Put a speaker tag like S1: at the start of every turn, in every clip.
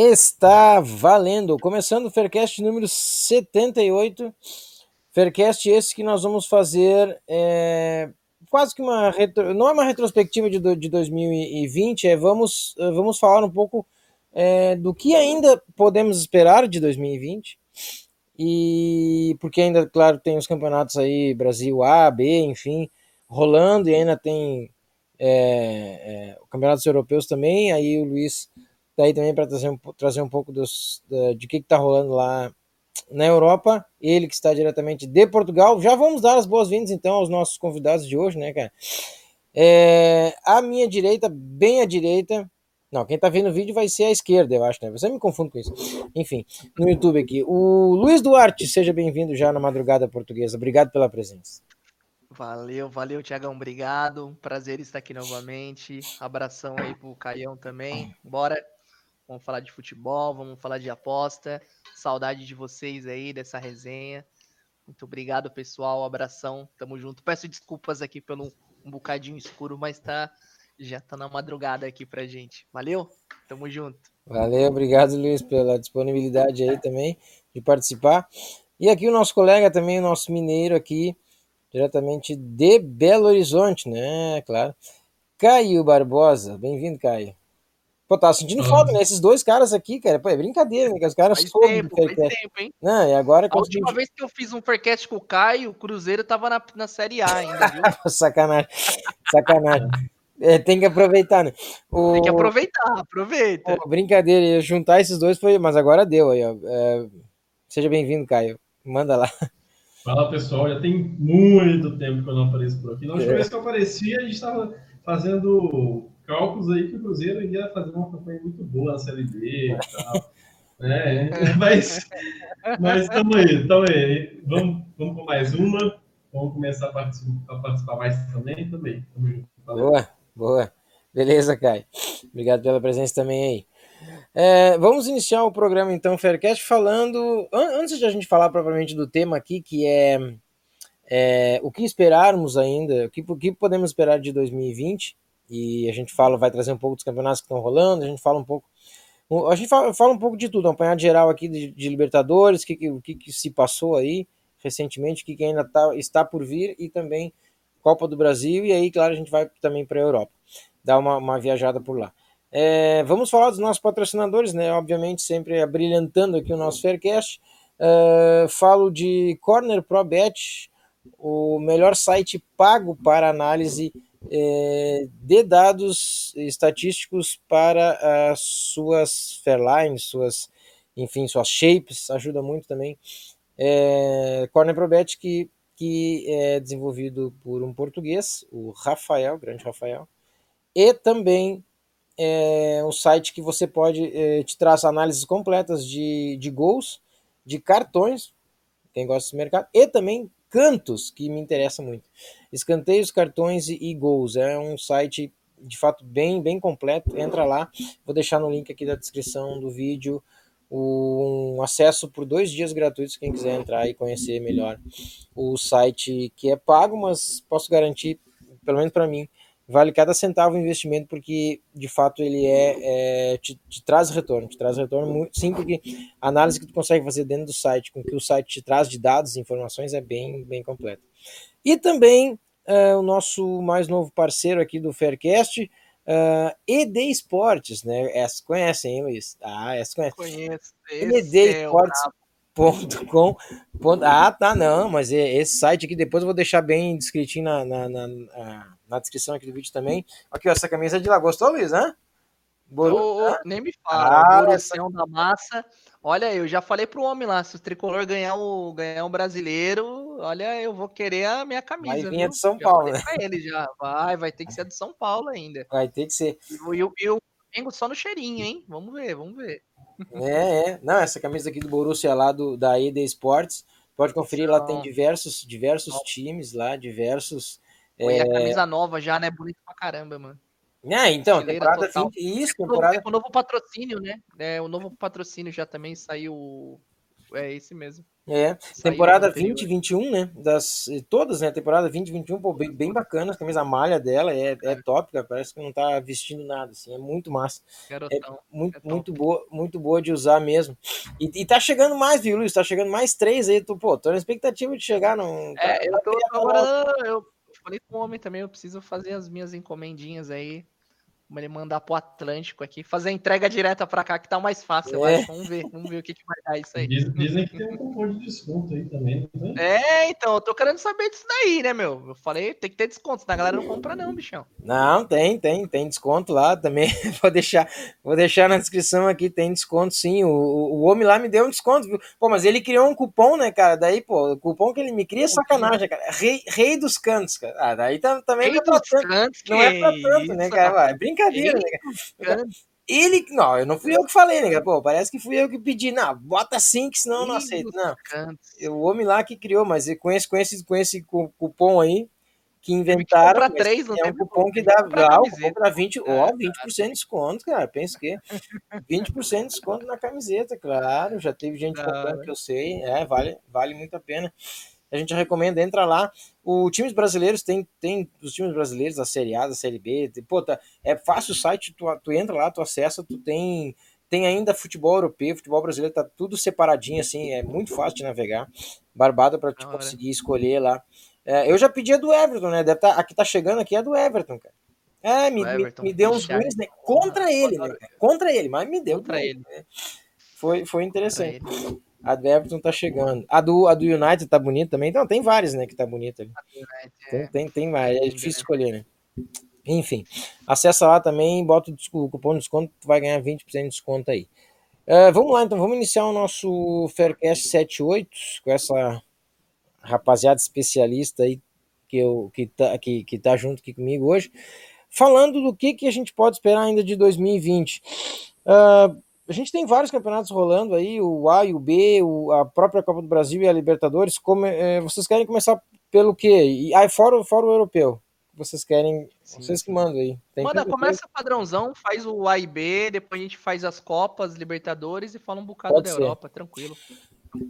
S1: Está valendo! Começando o Faircast número 78. Faircast esse que nós vamos fazer é, quase que uma. Retro, não é uma retrospectiva de, de 2020, é vamos, vamos falar um pouco é, do que ainda podemos esperar de 2020. E porque ainda, claro, tem os campeonatos aí, Brasil A, B, enfim, rolando, e ainda tem é, é, campeonatos europeus também. Aí o Luiz tá aí também para trazer, um, trazer um pouco dos, da, de que, que tá rolando lá na Europa, ele que está diretamente de Portugal. Já vamos dar as boas-vindas então aos nossos convidados de hoje, né, cara? É, à minha direita, bem à direita. Não, quem tá vendo o vídeo vai ser à esquerda, eu acho, né? Você me confunde com isso. Enfim, no YouTube aqui. O Luiz Duarte, seja bem-vindo já na madrugada portuguesa. Obrigado pela presença.
S2: Valeu, valeu, Tiagão. Obrigado. Prazer estar aqui novamente. Abração aí pro Caião também. Bora Vamos falar de futebol, vamos falar de aposta. Saudade de vocês aí, dessa resenha. Muito obrigado, pessoal. abração. Tamo junto. Peço desculpas aqui pelo um bocadinho escuro, mas tá já tá na madrugada aqui pra gente. Valeu? Tamo junto.
S1: Valeu, obrigado, Luiz, pela disponibilidade aí também de participar. E aqui o nosso colega também, o nosso mineiro aqui, diretamente de Belo Horizonte, né? Claro. Caio Barbosa. Bem-vindo, Caio. Pô, tava sentindo uhum. falta, né? Esses dois caras aqui, cara. Pô, é brincadeira, né? Que os caras
S2: faz tempo, faz tempo, hein?
S1: Não, e agora...
S2: A última vez que eu fiz um Faircast com o Caio, o Cruzeiro tava na, na Série A ainda, viu?
S1: Sacanagem. Sacanagem. É, tem que aproveitar, né?
S2: O... Tem que aproveitar, aproveita.
S1: Pô, brincadeira, juntar esses dois foi... Mas agora deu aí, ó. É... Seja bem-vindo, Caio. Manda lá.
S3: Fala, pessoal. Já tem muito tempo que eu não apareço por aqui. Na última é. vez que eu apareci, a gente tava fazendo cálculos aí que o Cruzeiro ia fazer uma campanha muito boa na Série B e tal. É, mas estamos aí, estamos aí. Vamos, vamos com mais uma. Vamos começar a participar, a participar mais também. Também.
S1: Boa, boa. Beleza, Caio. Obrigado pela presença também aí. É, vamos iniciar o programa então, Faircast, falando. Antes de a gente falar propriamente do tema aqui, que é, é o que esperarmos ainda, o que, o que podemos esperar de 2020 e a gente fala, vai trazer um pouco dos campeonatos que estão rolando, a gente fala um pouco. A gente fala, fala um pouco de tudo, um apanhado geral aqui de, de Libertadores, o que, que, que, se passou aí recentemente, o que, que ainda tá, está por vir e também Copa do Brasil, e aí, claro, a gente vai também para a Europa, dar uma, uma viajada por lá. É, vamos falar dos nossos patrocinadores, né? Obviamente, sempre abrilhantando aqui o nosso Faircast. É, falo de Corner Pro Bet, o melhor site pago para análise é, de dados estatísticos para as suas fairlines, suas, enfim, suas shapes, ajuda muito também. É, Corner Probet que, que é desenvolvido por um português, o Rafael, grande Rafael, e também é um site que você pode é, te traz análises completas de, de gols, de cartões, quem gosta desse mercado, e também cantos, que me interessa muito. Escanteios, cartões e gols. É um site de fato bem, bem completo. Entra lá. Vou deixar no link aqui da descrição do vídeo um acesso por dois dias gratuitos quem quiser entrar e conhecer melhor o site que é pago, mas posso garantir, pelo menos para mim, vale cada centavo o investimento porque de fato ele é, é te, te, traz retorno, te traz retorno muito, sim, porque a análise que tu consegue fazer dentro do site, com que o site te traz de dados e informações é bem, bem completa. E também uh, o nosso mais novo parceiro aqui do Faircast, uh, ED Esportes, né? Essa conhecem, hein, Luiz? Ah, essa conhece.
S2: Conheço.
S1: EDEsportes.com. É ah, tá, não, mas é esse site aqui depois eu vou deixar bem descritinho na, na, na, na descrição aqui do vídeo também. Aqui, ó, essa camisa é de lá. Gostou, Luiz, né?
S2: Boru... Oh, oh, nem me fala. Ah, essa... da massa. Olha, eu já falei pro homem lá, se o tricolor ganhar o, ganhar o brasileiro, olha, eu vou querer a minha camisa.
S1: Vai vir a de São
S2: Já
S1: Paulo, né?
S2: ele já. Vai, vai ter que ser a de São Paulo ainda.
S1: Vai ter que ser.
S2: E o, e e Flamengo só no cheirinho, hein? Vamos ver, vamos ver.
S1: É, é. Não, essa camisa aqui do Borussia lá do, da ED Sports, pode conferir, lá tem diversos, diversos times lá, diversos. É...
S2: a camisa nova já, né? Bonito pra caramba, mano.
S1: Ah, então,
S2: Estileira
S1: temporada
S2: total.
S1: 20, isso,
S2: É o novo-
S1: temporada.
S2: é o novo patrocínio, né? É, o novo patrocínio já também saiu. É esse mesmo.
S1: É,
S2: Saiu
S1: temporada
S2: no anterior.
S1: 2021, né? Das, todas, né? Temporada 2021, pô, bem, bem bacana. A camisa malha dela é, é top, cara. Parece que não tá vestindo nada, assim. É muito massa.
S2: Garotão.
S1: Muito,
S2: É
S1: muito boa, muito boa de usar mesmo. E, e tá chegando mais, viu, Luiz? Tá chegando mais três aí. Tu, pô, tô na expectativa de chegar num.
S2: É, eu tô agora. Eu falei com o homem também, eu preciso fazer as minhas encomendinhas aí. Como ele mandar pro Atlântico aqui, fazer a entrega direta pra cá, que tá mais fácil, eu
S1: É.
S2: acho. Vamos ver, vamos ver o que, que vai dar isso aí.
S3: Diz- Dizem que tem um cupom de desconto aí também, tem?
S2: É, então, eu tô querendo saber disso daí, né, meu? Eu falei, tem que ter desconto, senão a galera não compra, não, bichão.
S1: Não, tem, tem, tem desconto lá também. vou deixar, vou deixar na descrição aqui, tem desconto sim. O, o, o homem lá me deu um desconto, viu? Pô, mas ele criou um cupom, né, cara? Daí, pô, o cupom que ele me cria é sacanagem, cara. Rei, rei dos cantos, cara. Ah, daí tá- também não é pra tanto,
S2: cantos,
S1: não é pra tanto, né, cara? Vai, brincadeira? Ele, não, eu não fui eu que falei, né? Pô, parece que fui eu que pedi. Não, bota sim, que senão eu não aceito. Não, o homem lá que criou, mas com esse, com esse, com esse cu- cupom aí, que inventaram. mas
S2: três, não
S1: é um cupom que dá ah, o cupom dá 20, ó, 20% de desconto, cara. Pensa que 20% de desconto na camiseta, claro. Já teve gente comprando que eu sei. É, vale, vale muito a pena. A gente recomenda, entra lá. O times brasileiros tem, tem os times brasileiros da Série A, da Série B. tem- pô, tá, é fácil o site, tu, tu entra lá, tu acessa, tu tem tem ainda futebol europeu, futebol brasileiro, tá tudo separadinho assim, é muito fácil de navegar. Barbada para
S2: hora.
S1: conseguir escolher lá. É, eu já pedi a do Everton, né? Deve tá, aqui tá chegando aqui a do Everton, cara. É, me,
S2: Do
S1: me-
S2: Everton,
S1: me deu uns ruins, né? Contra ele, né? Contra ele, mas me deu.
S2: Contra ele.
S1: né? Foi, foi interessante. A do Everton tá chegando. A do, a do United tá bonita também. Então, tem várias, né, que tá bonita ali. Tem, tem, tem mais. É difícil escolher, né? Enfim, acessa lá também, bota o cupom de desconto, tu vai ganhar 20% de desconto aí. É, vamos lá, então, vamos iniciar o nosso Faircast 78 com essa rapaziada especialista aí que, eu, que, tá, que, que tá junto aqui comigo hoje, falando do que, que a gente pode esperar ainda de 2020. Ah, a gente tem vários campeonatos rolando aí, o A e o B, o- a própria Copa do Brasil e a Libertadores. Como, eh, vocês querem começar pelo quê? E aí, fora, fora o europeu. Vocês querem.
S2: Sim,
S1: vocês que mandam aí. Tem
S2: Manda, começa padrãozão, faz o A e B, depois a gente faz as Copas, Libertadores e fala um bocado
S1: Pode
S2: da
S1: ser.
S2: Europa, tranquilo.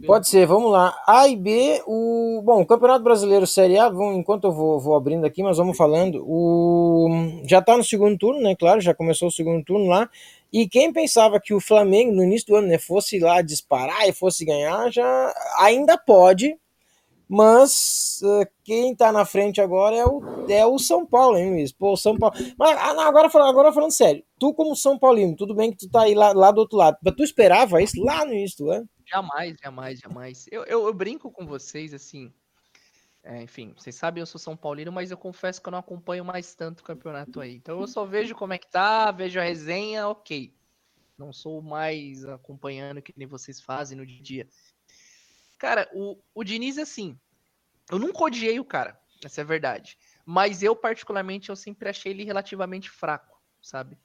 S1: Pode ser, vamos lá. A e B, o. Bom, o Campeonato Brasileiro Série A, enquanto eu vou, vou abrindo aqui, mas vamos falando. O... Já tá no segundo turno, né? Claro, já começou o segundo turno lá. E quem pensava que o Flamengo, no início do ano, né, fosse lá disparar e fosse ganhar, já ainda pode. Mas eh, quem tá na frente agora é o, é o São Paulo, hein, Luiz? Pô, São Paulo. Mas ah, agora, agora falando sério, tu como São Paulino, tudo bem que tu tá aí lá, lá do outro lado, mas tu esperava isso lá no início do ano?
S2: Jamais, jamais, jamais. Eu, eu, eu brinco com vocês, assim. é, enfim, vocês sabem, eu sou São Paulino, mas eu confesso que eu não acompanho mais tanto o campeonato aí. Então eu só vejo como é que tá, vejo a resenha, ok. Não sou mais acompanhando que nem vocês fazem no dia a dia. Cara, o, o Diniz, assim, eu nunca odiei o cara, essa é a verdade. Mas eu, particularmente, eu sempre achei ele relativamente fraco, sabe?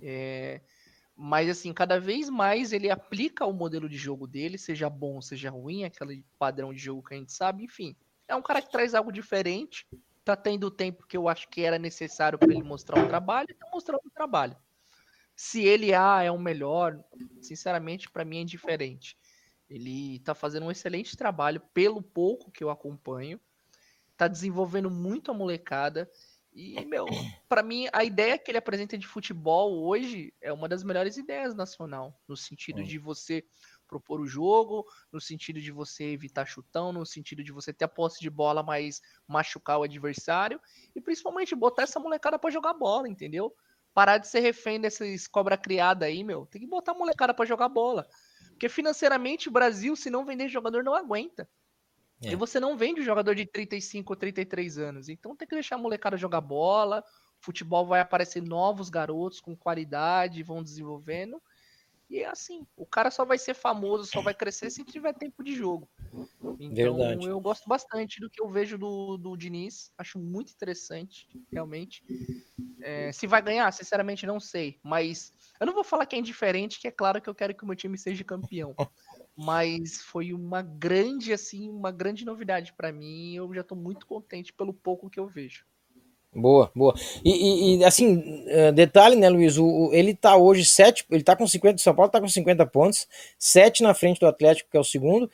S2: É, mas, assim, cada vez mais ele aplica o modelo de jogo dele, seja bom, seja ruim, aquele padrão de jogo que a gente sabe, enfim. É um cara que traz algo diferente, tá tendo o tempo que eu acho que era necessário para ele mostrar o trabalho, tá mostrando o trabalho. Se ele ah, é o melhor, sinceramente, para mim é indiferente. Ele tá fazendo um excelente trabalho, pelo pouco que eu acompanho. Tá desenvolvendo muito a molecada. E, meu, para mim, a ideia que ele apresenta de futebol hoje é uma das melhores ideias nacional. No sentido de você propor o jogo, no sentido de você evitar chutão, no sentido de você ter a posse de bola, mas machucar o adversário. E principalmente botar essa molecada para jogar bola, entendeu? Parar de ser refém desses cobra criada aí, meu. Tem que botar a molecada para jogar bola. Porque financeiramente o Brasil, se não vender jogador, não aguenta.
S1: É.
S2: E você não vende um jogador de 35 ou 33 anos. Então tem que deixar a molecada jogar bola. Futebol vai aparecer novos garotos com qualidade, vão desenvolvendo. E é assim, o cara só vai ser famoso, só vai crescer se tiver tempo de jogo. Então
S1: Verdade.
S2: eu gosto bastante do que eu vejo do, do Diniz, acho muito interessante, realmente. É, se vai ganhar, sinceramente não sei, mas eu não vou falar que é indiferente, que é claro que eu quero que o meu time seja campeão. Mas foi uma grande, assim, uma grande novidade pra mim. Eu já tô muito contente pelo pouco que eu vejo.
S1: Boa, boa. E, e- e, assim, eh, detalhe, né, Luiz? O, ele tá hoje 7, ele tá com 50, o São Paulo tá com 50 pontos, 7 na frente do Atlético, que é o segundo.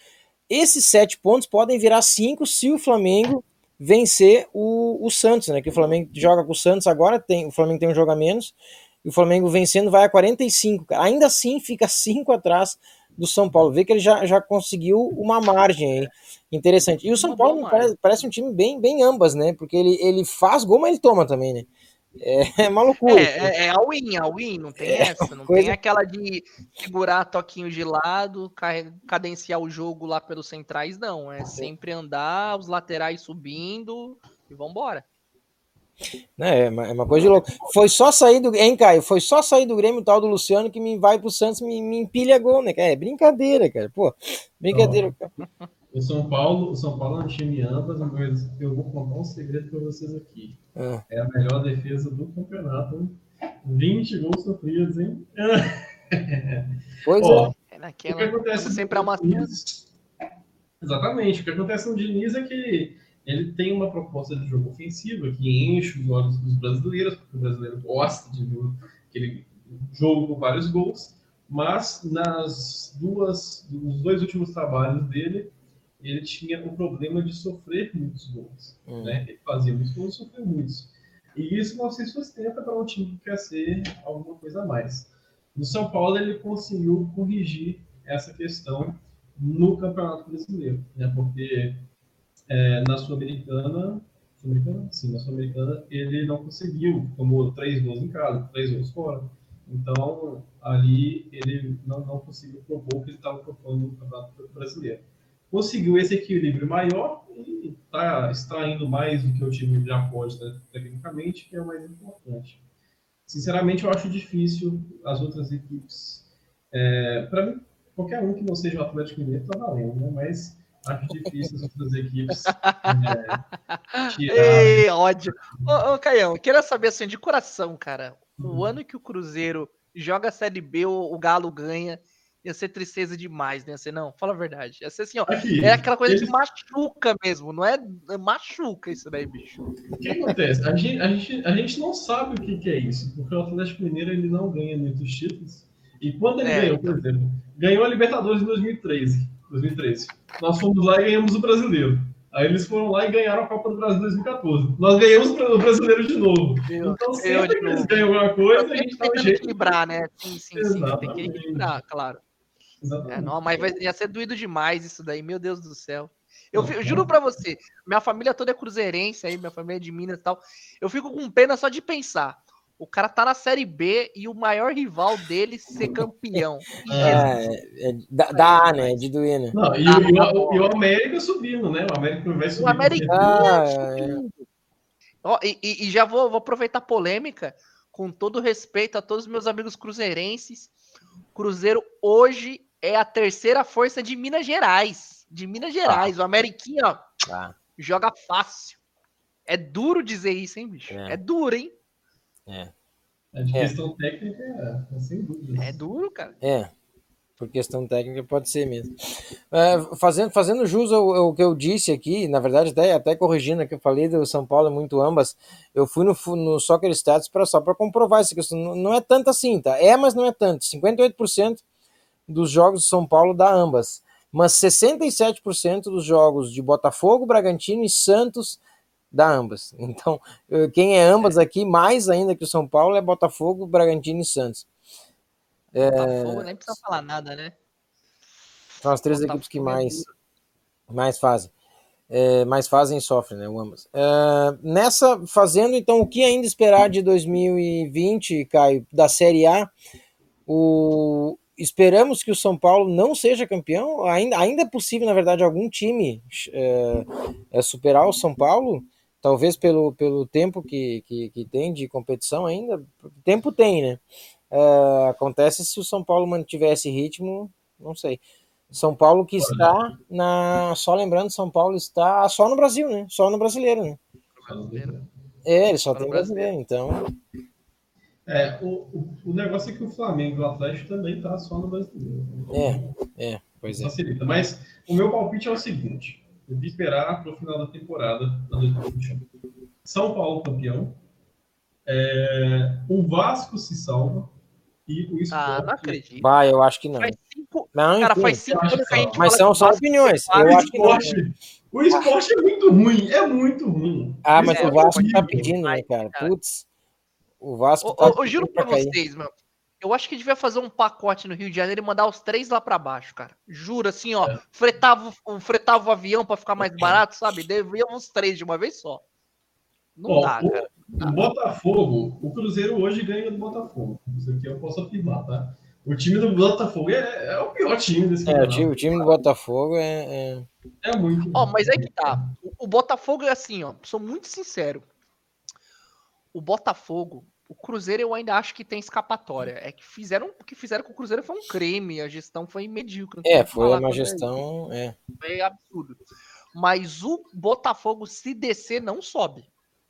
S1: Esses 7 pontos podem virar 5 se o Flamengo vencer o, o Santos, né? Que o Flamengo joga com o Santos agora, tem, o Flamengo tem um jogo a menos, e o Flamengo vencendo vai a 45. cara. Ainda assim, fica 5 atrás do São Paulo. Vê que ele já, já conseguiu uma margem aí. Interessante. E o São
S2: Uma
S1: Paulo parece, parece um time bem, bem ambas, né? Porque ele, ele faz gol, mas ele toma também, né? É, é uma loucura.
S2: É, é, é a win, a win, não tem
S1: É,
S2: essa. Não
S1: coisa-
S2: tem aquela de segurar toquinho de lado, cadenciar o jogo lá pelos centrais, não. É sempre andar, os laterais subindo e vambora.
S1: Né, É, uma, é uma coisa de louco. Foi só sair do. Hein, Caio? Foi só sair do Grêmio tal do Luciano que me vai pro Santos me, me empilha gol, né? cara? É brincadeira, cara. Pô, brincadeira.
S3: O São Paulo, o São Paulo é um time ambas, mas eu vou contar um segredo para vocês aqui.
S1: Ah.
S3: É a melhor defesa do campeonato. 20 gols sofridos, hein?
S1: Pois
S3: Ó,
S1: é.
S2: É
S3: o que
S2: naquela.
S3: acontece
S2: sempre
S3: no
S2: amassando.
S3: Diniz- Exatamente. O que acontece no Diniz é que ele tem uma proposta de jogo ofensiva que enche os olhos dos brasileiros, porque o brasileiro gosta de ver aquele jogo com vários gols, mas nas duas, nos dois últimos trabalhos dele, ele tinha o problema de sofrer muitos gols.
S1: Hum.
S3: Né? Ele fazia muitos gols, sofreu muitos. E isso não se sustenta para um time que quer ser alguma coisa a mais. No São Paulo, ele conseguiu corrigir essa questão no Campeonato Brasileiro, né? porque é, na Sul-Americana, Sul-Americana? Sim, na Sul-Americana, ele não conseguiu, tomou três gols em casa, três gols fora. Então, ali, ele não, não conseguiu propor o que ele estava propondo no Campeonato Brasileiro. Conseguiu esse equilíbrio maior e está extraindo mais do que o time já pode, né, tecnicamente, que é o mais importante. Sinceramente, eu acho difícil as outras equipes. É, Para mim, qualquer um que não seja o Atlético Mineiro está valendo, né? mas acho difícil as outras equipes é, tirar.
S2: Ei, ódio. Ô, ô, Caião, eu queria saber assim, de coração, cara. O
S3: Uhum.
S2: ano que o Cruzeiro joga a Série B, o, o Galo ganha, ia ser tristeza demais, né? Ser, não, fala a verdade. Ia ser assim, ó.
S3: Aqui,
S2: É aquela coisa
S3: eles-
S2: que machuca mesmo, não é? é Machuca isso daí, bicho.
S3: O que acontece? A gente, a, gente, a gente não sabe o que, que é isso, porque o Atlético Mineiro ele não ganha muitos títulos. E quando ele
S2: É,
S3: ganhou, por exemplo, ganhou a Libertadores em 2013, 2013. Nós fomos lá e ganhamos o Brasileiro. Aí eles foram lá e ganharam a Copa do Brasil em 2014. Nós ganhamos o Brasileiro de novo. Então
S2: Eu
S3: sempre
S2: de
S3: que eles ganham alguma coisa, a
S2: Tem
S3: gente
S2: que
S3: um
S2: tentando
S3: jeito.
S2: equilibrar, né? Sim, sim, sim. Tem que equilibrar, claro. É, não, mas vai, ia ser doído demais isso daí, meu Deus do céu. Eu, eu juro pra você, minha família toda é cruzeirense aí, minha família é de Minas e tal. Eu fico com pena só de pensar. O cara tá na Série B e o maior rival dele ser campeão.
S1: É, é, da, da A, né? De doer, né?
S3: Não, e, o- e o, e o América subindo, né? O América vai subir.
S2: O América
S1: Ah,
S2: Ó, e, e- e já vou, vou aproveitar a polêmica, com todo respeito a todos os meus amigos cruzeirenses. Cruzeiro hoje é a terceira força de Minas Gerais. De Minas Gerais. O Ameriquinha, ó,
S1: Tá.
S2: joga fácil. É duro dizer isso, hein, bicho?
S1: É.
S2: É, duro, hein?
S1: É.
S3: A de
S1: É.
S3: questão técnica é, é sem dúvida.
S2: É duro, cara.
S1: É, por questão técnica pode ser mesmo. É, fazendo, fazendo jus ao, ao que eu disse aqui, na verdade, até, até corrigindo o que eu falei do São Paulo, é muito ambas. Eu fui no, fu- no Soccer Stats pra, só para comprovar essa questão. Não, não é tanto assim, tá? É, mas não é tanto. 58% dos jogos do São Paulo dá ambas. Mas 67% dos jogos de Botafogo, Bragantino e Santos dá ambas. Então, quem é ambas aqui, mais ainda que o São Paulo, é Botafogo, Bragantino e Santos.
S2: Botafogo nem precisa falar nada, né?
S1: São as três
S2: Botafogo
S1: equipes que
S2: é
S1: mais, mais fazem. É, mais fazem e sofrem, né? o Ambas. É, nessa, fazendo então o que ainda esperar de 2020, Caio, da Série A, o, esperamos que o São Paulo não seja campeão. Ainda, ainda é possível, na verdade, algum time é, é, superar o São Paulo, talvez pelo, pelo tempo que, que, que tem de competição ainda. Tempo tem, né? É, acontece se o São Paulo mantiver esse ritmo, não sei. São Paulo que está na. Só lembrando, São Paulo está só no Brasil, né? Só no brasileiro, né? É, ele só
S2: Só
S1: tem brasileiro, então.
S3: É, o, o, o negócio é que o Flamengo e o Atlético também tá só no brasileiro.
S1: É, é, pois é.
S3: Facilita. Mas o meu palpite é o seguinte: eu vou esperar para o final da temporada da 2021. São Paulo campeão, é, o Vasco se salva e o
S2: Ah, não
S3: Sport.
S2: acredito.
S1: Bah, eu acho que não.
S2: Faz cinco,
S1: Não,
S2: cara, faz cinco
S3: acho
S2: anos que a gente
S1: Mas são só opiniões.
S2: vai
S1: Eu
S3: o,
S1: acho que não.
S3: esporte, o esporte é muito ruim, é muito ruim.
S1: Ah, mas
S2: É,
S1: o Vasco
S3: horrível.
S1: tá pedindo, né, cara?
S2: cara.
S1: Putz. O Vasco tá
S2: ô, eu juro pra
S1: pra cair.
S2: vocês, meu. Eu acho que devia fazer um pacote no Rio de Janeiro e mandar os três lá pra baixo, cara. Juro, assim, ó.
S3: É.
S2: Fretava, o- fretava o avião pra ficar mais barato, sabe? Devia os três de uma vez só. Não
S3: Ó,
S2: dá,
S3: o-
S2: cara.
S3: O Botafogo, o Cruzeiro hoje ganha do Botafogo. Isso aqui eu posso afirmar, tá? O time do Botafogo é, é o pior time desse
S1: É, o
S3: campeonato.
S1: time, o time do Botafogo é. é-
S3: É muito.
S2: Ó, mas aí que tá. O, o Botafogo é assim, ó. Sou muito sincero. O Botafogo, o Cruzeiro eu ainda acho que tem escapatória. É que fizeram, o que fizeram com o Cruzeiro foi um crime. A gestão foi medíocre.
S1: É, foi uma gestão. É.
S2: Foi absurdo. Mas o Botafogo, se descer, não sobe.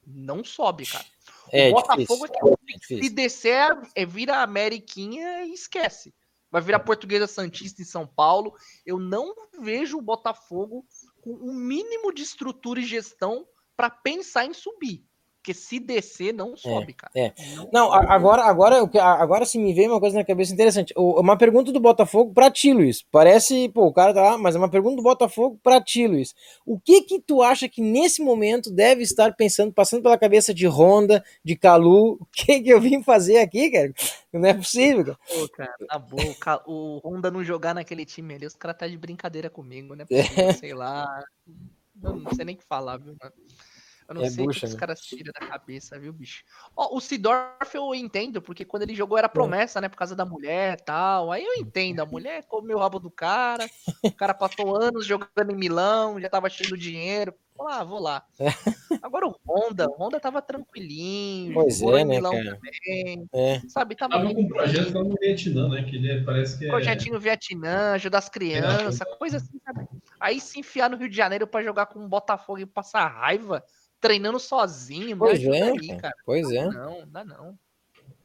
S2: Não sobe, cara.
S1: É,
S2: o Botafogo
S1: difícil.
S2: é que
S1: É
S2: se descer, é, vira Ameriquinha e esquece. Vai virar Portuguesa Santista em São Paulo. Eu não vejo o Botafogo com o mínimo de estrutura e gestão para pensar em subir. Porque se descer, não sobe, cara.
S1: é. Não, a- agora, agora, agora se me veio uma coisa na cabeça interessante. Uma pergunta do Botafogo pra ti, Luiz. Parece, pô, o cara tá lá, mas é uma pergunta do Botafogo pra ti, Luiz. O que que tu acha que nesse momento deve estar pensando, passando pela cabeça de Honda, de Calu? O que que eu vim fazer aqui, cara? Não é possível, cara.
S2: Pô, cara, na boa, o Honda não jogar naquele time ali, os caras tá de brincadeira comigo, né? Sei lá. Eu não sei nem o que falar, viu, mano? Eu não
S1: É
S2: sei o que os
S1: né?
S2: caras tiram da cabeça, viu, bicho? Ó, o Sidorf eu entendo, porque quando ele jogou era promessa, né? Por causa da mulher e tal. Aí eu entendo, a mulher comeu o rabo do cara, o cara passou anos jogando em Milão, já tava cheio de dinheiro. Vou lá, vou lá. Agora o Honda, o Honda tava tranquilinho,
S1: Pois
S2: jogou
S1: é,
S2: em
S1: né,
S2: Milão
S1: cara?
S2: também,
S1: É.
S2: sabe? Tava
S3: Tava com um projeto lá no Vietnã, né? Que ele parece que é.
S2: Projetinho Vietnã, ajudar as crianças, coisa assim, sabe? Aí se enfiar no Rio de Janeiro pra jogar com o Botafogo e passar raiva, treinando sozinho,
S1: Pois é,
S2: aí,
S1: cara. Pois é.
S2: Não, dá não.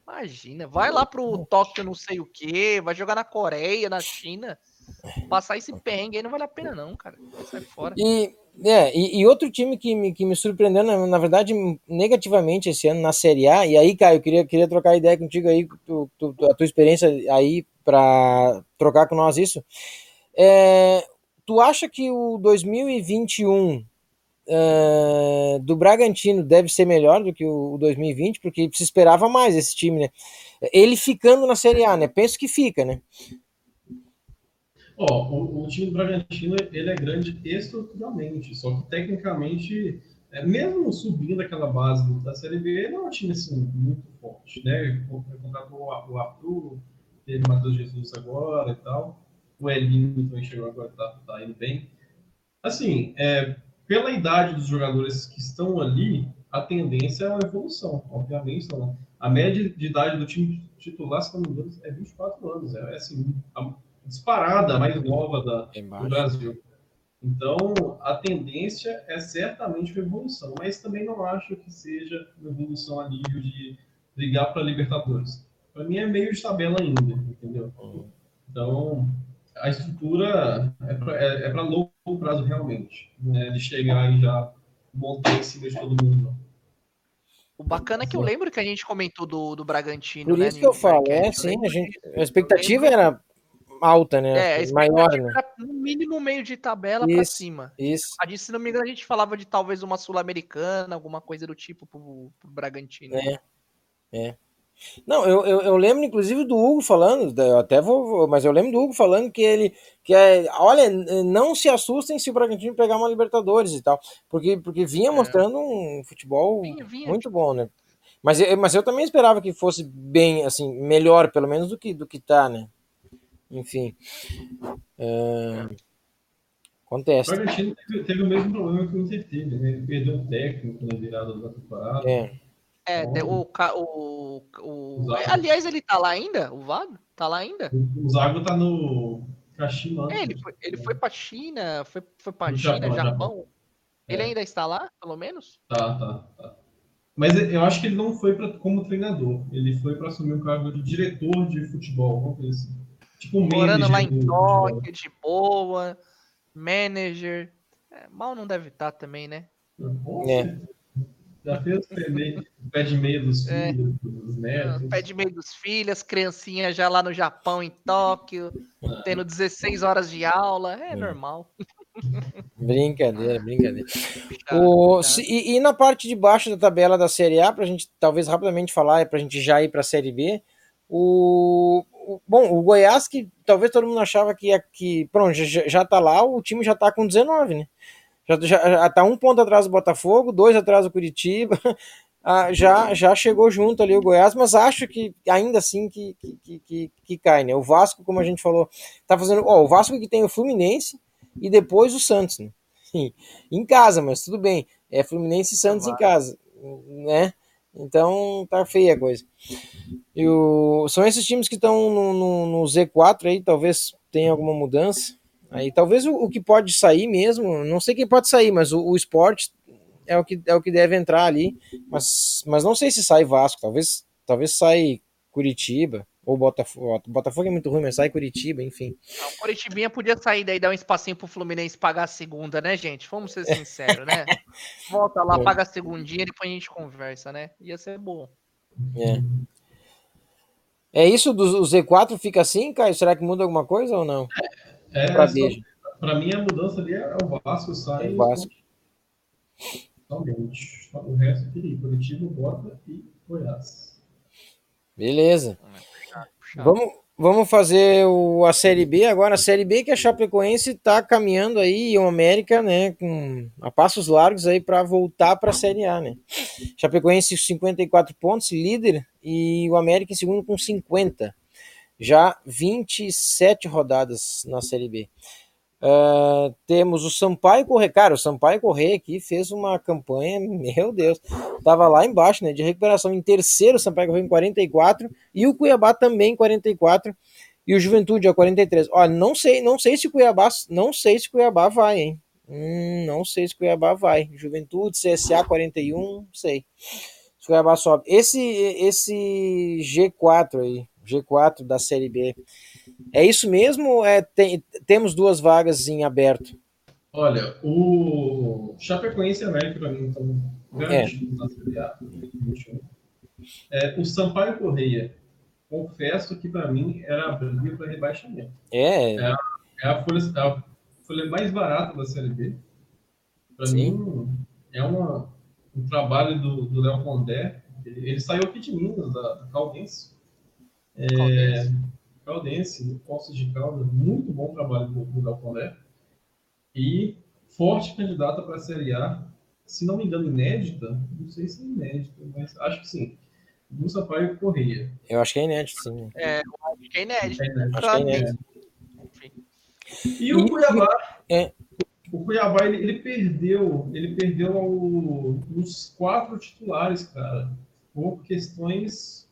S2: Imagina, vai lá pro Tóquio não sei o que, vai jogar na Coreia, na China, passar esse perrengue aí não vale a pena não, cara. Sai fora.
S1: E, é, e, e outro time que me, que me surpreendeu, na, na verdade, negativamente esse ano na Série A, e aí, Caio, eu queria, queria trocar ideia contigo aí, tu, tu- a tua experiência aí para trocar com nós isso. É, tu acha que o 2021 é, do Bragantino deve ser melhor do que o 2020? Porque se esperava mais esse time, né? Ele ficando na Série A, né? Penso que fica, né?
S3: Ó, o, o time do Bragantino ele é grande estruturalmente, só que tecnicamente, é, mesmo subindo aquela base da Série B, ele é um time assim, muito forte, né? Con- Contratou o o Arthur, teve o Matheus Jesus agora e tal. O Elinho também chegou agora, tá, tá indo bem. Assim, é, pela idade dos jogadores que estão ali, a tendência é uma evolução, obviamente. Não. A média de idade do time titular, se não me engano, é 24 anos. É assim, a disparada mais nova da,
S1: É
S3: do. Brasil. Então, a tendência é certamente uma evolução, mas também não acho que seja uma evolução a nível de brigar para Libertadores. Para mim é meio de tabela ainda, entendeu? Então, a estrutura é para longo prazo realmente, não é de chegar e já montar em cima de todo mundo. Não.
S2: O bacana é que eu lembro que a gente comentou do, do Bragantino,
S1: Por
S2: né?
S1: isso que eu falo, é
S2: Eu
S1: sim, a, gente, a expectativa era alta, né?
S2: É, a
S1: Maior, né?
S2: era no mínimo meio de tabela pra
S1: Isso.
S2: cima.
S1: Isso.
S2: A gente, se não me engano, a gente falava de talvez uma Sul-Americana, alguma coisa do tipo pro, pro Bragantino.
S1: É. É. Não, eu, eu, eu lembro inclusive do Hugo falando, eu até vou, mas eu lembro do Hugo falando que ele, que é, olha, não se assustem se o Bragantino pegar uma Libertadores e tal, porque, porque vinha
S2: É.
S1: mostrando um futebol
S2: Vinha, vinha.
S1: muito bom, né? Mas, eu- mas eu também esperava que fosse bem, assim, melhor, pelo menos do que, do que tá, né? Enfim. É,
S3: O
S1: Acontece.
S3: Bragantino teve, teve o mesmo problema que o Inter teve, né? Ele perdeu um técnico na virada da temporada.
S1: É.
S2: É, o, o, o-
S3: Zago.
S2: Aliás, ele tá lá ainda? O Vago? Tá lá ainda?
S3: O Zago tá no Kashima.
S2: É, ele foi, ele foi pra China, foi, foi pra
S3: No
S2: China,
S3: Japão,
S2: Japão.
S3: Japão.
S2: Ele
S3: É.
S2: ainda está lá, pelo menos?
S3: Tá, tá, tá. Mas eu acho que ele não foi pra, como treinador. Ele foi para assumir o cargo de diretor de futebol, alguma coisa assim. Tipo um
S2: Morando lá em. Tóquio, de boa, manager. É, mal não deve estar também, né?
S1: É.
S3: Já fez o pé, meio- de meia dos
S2: É.
S3: filhos, dos netos.
S2: Pé de meio dos filhos, criancinha já lá no Japão, em Tóquio, tendo 16 horas de aula. É normal.
S1: Brincadeira, brincadeira.
S2: Tá,
S1: O,
S2: tá.
S1: se- e, e na parte de baixo da tabela da Série A, pra gente talvez rapidamente falar, pra gente já ir pra Série B, o, o- bom, o Goiás, que talvez todo mundo achava que, ia- que pronto, já, já tá lá, o time já tá com 19, né? Já, já, já tá um ponto atrás do Botafogo, dois atrás do Curitiba, ah, já, já chegou junto ali o Goiás, mas acho que ainda assim que, que, que, que, cai, né? O Vasco, como a gente falou, tá fazendo. Ó, o Vasco que tem o Fluminense e depois o Santos, né? Em casa, mas tudo bem. É Fluminense e Santos em casa, né? Então tá feia a coisa. E o, são esses times que estão no, no, no Z4 aí, talvez tenha alguma mudança. Aí talvez o, o que pode sair mesmo, não sei quem pode sair, mas o, o esporte é o que é o que deve entrar ali. Mas, mas não sei se sai Vasco, talvez talvez sai Curitiba ou Botafogo. Botafogo é muito ruim, mas sai Curitiba, enfim.
S2: O Coritibinha podia sair daí, dar um espacinho pro Fluminense pagar a segunda, né, gente? Vamos ser sinceros, né? Volta lá, paga a segundinha e depois a gente conversa, né? Ia ser bom.
S1: É. É isso do o Z4 fica assim, Caio? Será que muda alguma coisa ou não?
S3: É,
S1: Pra
S3: só-
S1: deixa.
S3: pra mim a mudança ali é o Vasco sai.
S1: É o Vasco.
S3: Totalmente. O resto aqui, Curitiba, Bota e Goiás.
S1: Beleza. Vamos, vamos fazer o, a Série B agora. A Série B que a Chapecoense está caminhando aí, e o América, né, com, a passos largos aí para voltar para a Série A, né? Chapecoense 54 pontos, líder, e o América em segundo com 50. Já 27 rodadas na Série B. Ah, temos o Sampaio Correr. Cara, o Sampaio Correr aqui fez uma campanha, meu Deus, tava lá embaixo, né? De recuperação em terceiro, o Sampaio Correr em 44 e o Cuiabá também em 44 e o Juventude a 43. Olha, não sei, não sei se Cuiabá, não sei se Cuiabá vai, hein? Hum, não sei se Cuiabá vai. Juventude, CSA 41, não sei. Se Cuiabá sobe. Esse esse G4 aí, G4 da Série B. É isso mesmo? É, tem, temos duas vagas em aberto.
S3: Olha, o Chapecoense e América para mim estão
S1: É.
S3: na Série A 2021. É, o Sampaio Correia, confesso que para mim era a briga para rebaixamento.
S1: É,
S3: É a folha, a folha mais barata da Série B. Para mim, é uma, um trabalho do do Léo Condé. Ele, ele saiu aqui de Minas, da, da Caldense.
S2: Caldense.
S3: Caldense, no Poços de Caldas. Muito bom trabalho do, do. E forte candidata para a Série A. Se não me engano, inédita. Não sei se é inédita, mas acho que sim. Do Sampaio Correia.
S1: eu acho que é inédito, sim.
S2: É, eu acho que é inédito.
S3: É inédito.
S1: Acho que é inédito.
S2: Enfim.
S3: E o Cuiabá,
S1: É.
S3: o Cuiabá ele, ele perdeu, ele perdeu ao- os quatro titulares, cara, por questões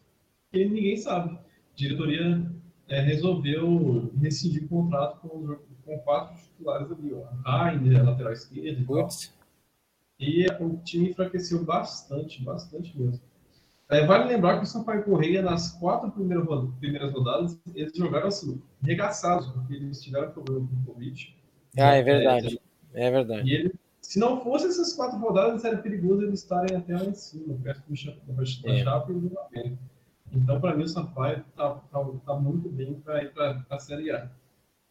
S3: que ninguém sabe. A diretoria é, resolveu rescindir o contrato com, com quatro titulares ali, ó. Rainer, lateral esquerdo e tal.
S1: Putz.
S3: E o time enfraqueceu bastante, bastante mesmo. É, vale lembrar que o Sampaio Correia, nas quatro primeiras, ro- primeiras rodadas, eles jogaram assim, regaçados, porque eles tiveram problema com o Covid.
S1: Ah, é verdade. É verdade.
S3: E ele, se não fosse essas quatro rodadas, era perigoso eles estarem até lá em cima, perto do Cha- da
S1: É.
S3: Chape e do América. Então, para mim, o Sampaio tá, tá, tá muito bem para ir para a Série A.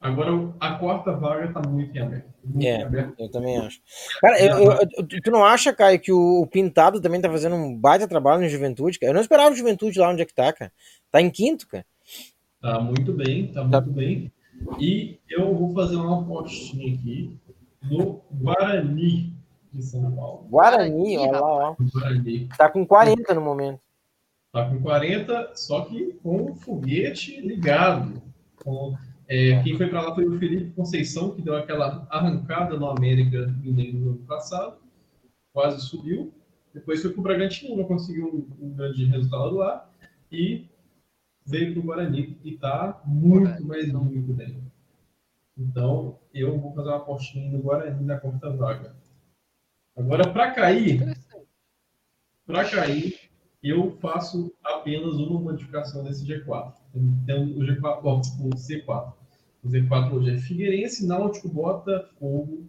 S3: Agora, a quarta vaga tá muito em aberto. Muito
S1: É.
S3: em aberto.
S1: Eu também acho. Cara, eu, eu- eu- tu não acha, Caio, que o, o Pintado também tá fazendo um baita trabalho no Juventude, cara? Eu não esperava o Juventude lá onde é que tá, cara. Tá em quinto, cara.
S3: Tá muito bem, tá muito bem. E eu vou fazer uma apostinha aqui no Guarani de São Paulo.
S1: Guarani,
S2: Guarani,
S1: olha lá, ó.
S3: Guarani
S1: Tá com 40 no momento.
S3: Tá com 40, só que com o foguete ligado. Com, é, quem foi para lá foi o Felipe Conceição, que deu aquela arrancada no América Mineiro no ano passado, quase subiu. Depois foi pro Bragantino, não conseguiu um, um grande resultado lá. E veio pro Guarani e tá muito, mas muito bem. Então, eu vou fazer uma apostinha no Guarani na quarta vaga. Agora, para cair, para cair, eu faço apenas uma modificação desse G4. Então, o G4, ó, o C4. O Z4 hoje é Figueirense, Náutico, Botafogo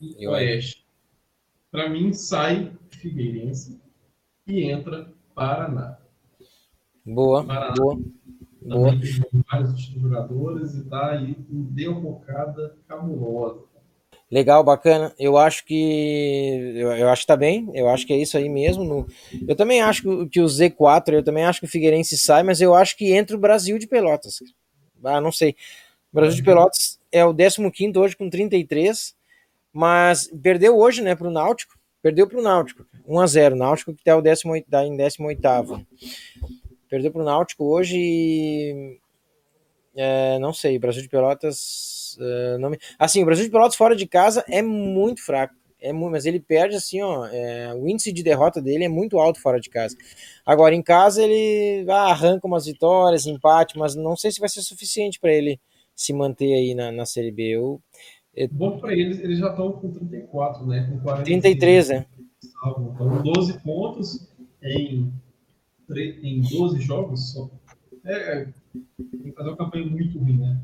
S3: e Oeste. Para mim, sai Figueirense e entra Paraná.
S1: Boa,
S3: Paraná.
S1: boa. Boa.
S3: Também tem vários jogadores e tá aí com derrocada cabulosa.
S1: Legal, bacana. Eu acho que eu, eu, acho que tá bem. Eu acho que é isso aí mesmo. No, eu também acho que, que o Z4, eu também acho que o Figueirense sai, mas eu acho que entra o Brasil de Pelotas. Ah, não sei. O Brasil de Pelotas é o 15 hoje com 33, mas perdeu hoje, né, pro Náutico. Perdeu pro Náutico. 1 a 0 Náutico que tá o 18, tá em 18 Perdeu pro Náutico hoje e é, não sei, Brasil de Pelotas. Uh, não me... Assim, o Brasil de Pelotas fora de casa é muito fraco. É muito, mas ele perde assim, ó. É, o índice de derrota dele é muito alto fora de casa. Agora, em casa, ele ah, arranca umas vitórias, empate, mas não sei se vai ser suficiente para ele se manter aí na, na Série B. Eu,
S3: eu... Bom para eles, eles já estão com 34, né? Com 40,
S1: 33, é.
S3: Então, 12 pontos em, em 12 jogos só. É, tem que fazer uma campanha muito ruim, né?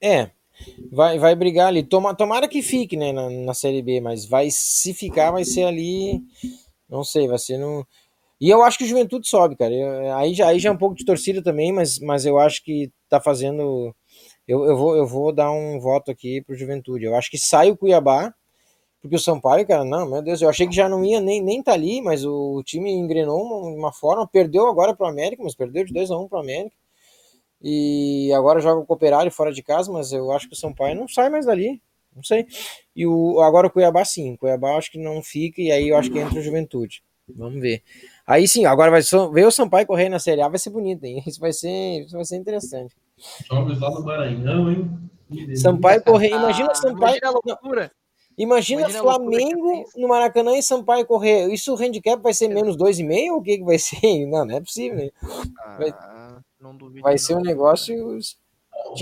S1: É, vai, vai brigar ali. Toma, tomara que fique né, na, na Série B, mas vai se ficar, vai ser ali. Não sei, vai ser no. E eu acho que o Juventude sobe, cara. Eu, aí, já, aí já é um pouco de torcida também, mas, mas eu acho que tá fazendo. Eu, eu, vou, eu vou dar um voto aqui pro Juventude. Eu acho que sai o Cuiabá, porque o Sampaio, cara, não, meu Deus, eu achei que já não ia nem, nem tá ali, mas o time engrenou uma, uma forma, perdeu agora pro América, mas perdeu de 2 a 1 um pro América. E agora joga o Cooperário fora de casa, mas eu acho que o Sampaio não sai mais dali. Não sei. E o, agora o Cuiabá sim. O Cuiabá acho que não fica, e aí eu acho que entra o Juventude. Vamos ver. Aí sim, agora vai ver o Sampaio correr na Série A, vai ser bonito, hein? Isso vai ser, isso vai ser interessante.
S3: Jogos lá no Maranhão, hein?
S1: Sampaio correr, imagina
S2: Ah,
S1: Sampaio.
S2: imagina a loucura.
S1: Imagina,
S2: Imagina que
S1: Flamengo no Maracanã e Sampaio correr. Isso o handicap vai ser menos 2,5 ou o que, que vai ser? Não, não é possível. Né? Vai-
S2: Ah, não duvido.
S1: Vai
S2: não.
S1: ser um negócio.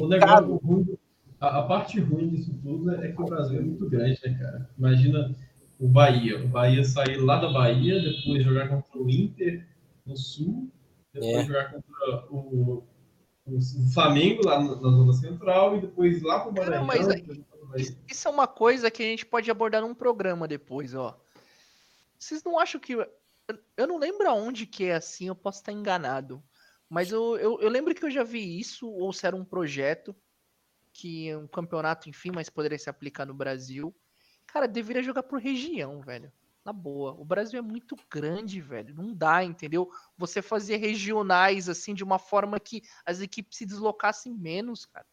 S3: O negócio ruim, a, a parte ruim disso tudo é que o Brasil é muito grande, né, cara? Imagina o Bahia. O Bahia sair lá da Bahia, depois jogar contra o Inter no Sul, depois
S1: É.
S3: jogar contra o, o Flamengo lá na, na Zona Central e depois lá pro
S2: Cara,
S3: Maranhão.
S2: mas aí-
S3: Bahia.
S2: Isso- é uma coisa que a gente pode abordar num programa depois, ó. Vocês não acham que. eu- não lembro aonde que é assim, eu posso estar enganado. Mas eu, eu, eu lembro que eu já vi isso, ou se era um projeto, que um campeonato, enfim, mas poderia se aplicar no Brasil. Cara, deveria jogar por região, velho. Na boa. O Brasil é muito grande, velho. Não dá, entendeu? Você fazer regionais, assim, de uma forma que as equipes se deslocassem menos, cara.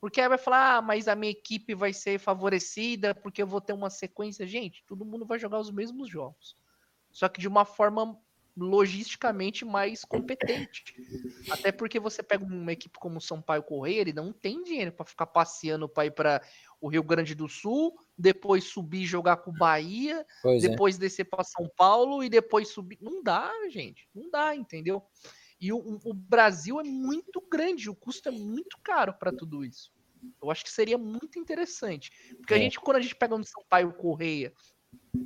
S2: Porque aí vai falar, ah, mas a minha equipe vai ser favorecida porque eu vou ter uma sequência. Gente, todo mundo vai jogar os mesmos jogos. Só que de uma forma logisticamente mais competente. Até porque você pega uma equipe como o Sampaio Correia, ele não tem dinheiro para ficar passeando para ir para o Rio Grande do Sul, depois subir e jogar com o Bahia,
S1: Pois é.
S2: depois descer para São Paulo e depois subir. Não dá, gente. Não dá, entendeu? E o, o Brasil é muito grande, o custo é muito caro para tudo isso. Eu acho que seria muito interessante. Porque a
S1: É.
S2: gente, quando a gente pega um Sampaio Correia,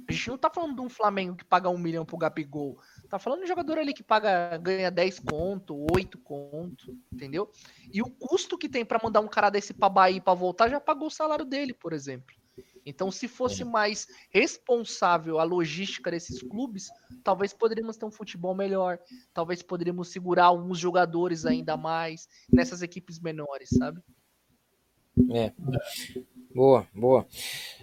S2: a gente não tá falando de um Flamengo que paga um milhão pro Gabigol. Tá falando de um jogador ali que paga, ganha 10 conto, 8 conto, entendeu? E o custo que tem para mandar um cara desse pra Bahia para voltar já pagou o salário dele, por exemplo. Então, se fosse mais responsável a logística desses clubes, talvez poderíamos ter um futebol melhor, talvez poderíamos segurar alguns jogadores ainda mais nessas equipes menores, sabe?
S1: É. Boa, boa.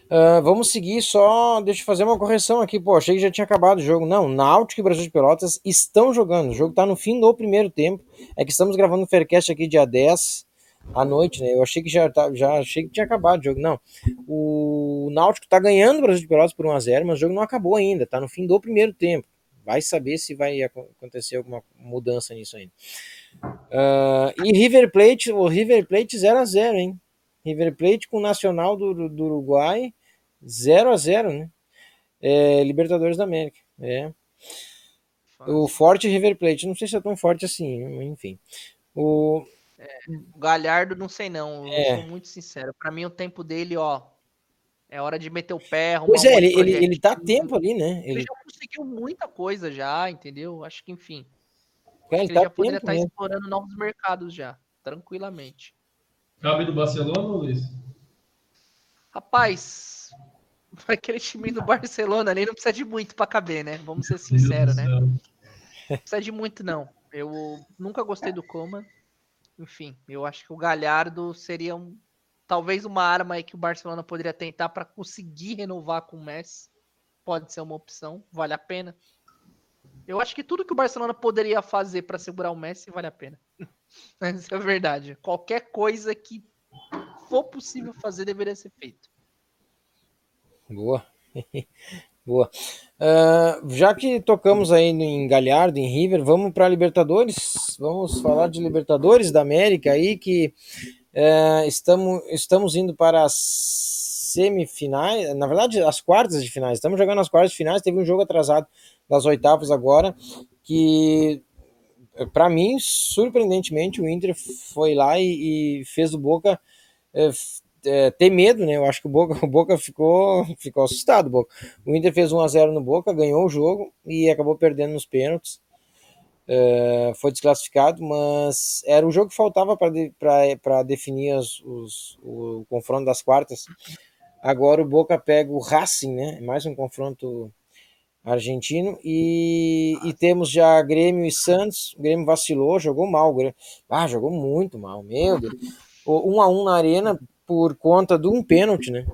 S1: Ah, vamos seguir só. Deixa eu fazer uma correção aqui. Pô, achei que já tinha acabado o jogo. Não, Náutico e Brasil de Pelotas estão jogando. O jogo tá no fim do primeiro tempo. É que estamos gravando o Faircast aqui dia 10 à noite, né? Eu achei que já, tá, já achei que tinha acabado o jogo. Não. O Náutico tá ganhando o Brasil de Pelotas por 1x0, mas o jogo não acabou ainda. Tá no fim do primeiro tempo. Vai saber se vai ac- acontecer alguma mudança nisso ainda. Ah, e River Plate, o River Plate 0x0, hein? River Plate com o Nacional do, do Uruguai 0 a 0 né? é, Libertadores da América. É. O forte River Plate, não sei se é tão forte assim, enfim. O,
S2: O Galhardo, não sei não. Eu
S1: É.
S2: sou muito sincero. Pra mim, o tempo dele, ó. É hora de meter o pé. arrumar
S1: pois é, ele, ele, ele tá tempo ali, né?
S2: Ele
S1: Ele,
S2: já conseguiu muita coisa já, entendeu? Acho que, enfim.
S1: cara,
S2: Ele
S1: ele tá
S2: já poderia
S1: tempo
S2: estar explorando novos mercados já, tranquilamente.
S3: Cabe do Barcelona, Luiz?
S2: Rapaz, aquele time do Barcelona ali não precisa de muito pra caber, né? Vamos ser sinceros, né? Não precisa de muito, não. Eu nunca gostei do Coman. Enfim, eu acho que o Galhardo seria um, talvez uma arma aí que o Barcelona poderia tentar para conseguir renovar com o Messi. Pode ser uma opção, vale a pena. Eu acho que tudo que o Barcelona poderia fazer para segurar o Messi vale a pena. Essa é verdade. Qualquer coisa que for possível fazer deveria ser feito.
S1: Boa. Boa. Ah, já que tocamos aí em Galhardo, em River, vamos para Libertadores. Vamos falar de Libertadores da América aí que eh, estamos, estamos indo para as semifinais, na verdade, as quartas de finais. Estamos jogando as quartas de finais. Teve um jogo atrasado das oitavas agora que para mim, surpreendentemente, o Inter foi lá e, e fez o Boca eh, eh, ter medo, né? Eu acho que o Boca, o Boca ficou, ficou assustado. o Boca. O Inter fez 1 a 0 no Boca, ganhou o jogo e acabou perdendo nos pênaltis. Eh, foi desclassificado, mas era o jogo que faltava para definir os- os- o, confronto das quartas. Agora o Boca pega o Racing, né? Mais um confronto argentino e, e temos já Grêmio e Santos. O Grêmio vacilou, jogou mal. Grêmio- Ah, jogou muito mal, meu Deus. 1 a 1 na arena por conta de um pênalti, né?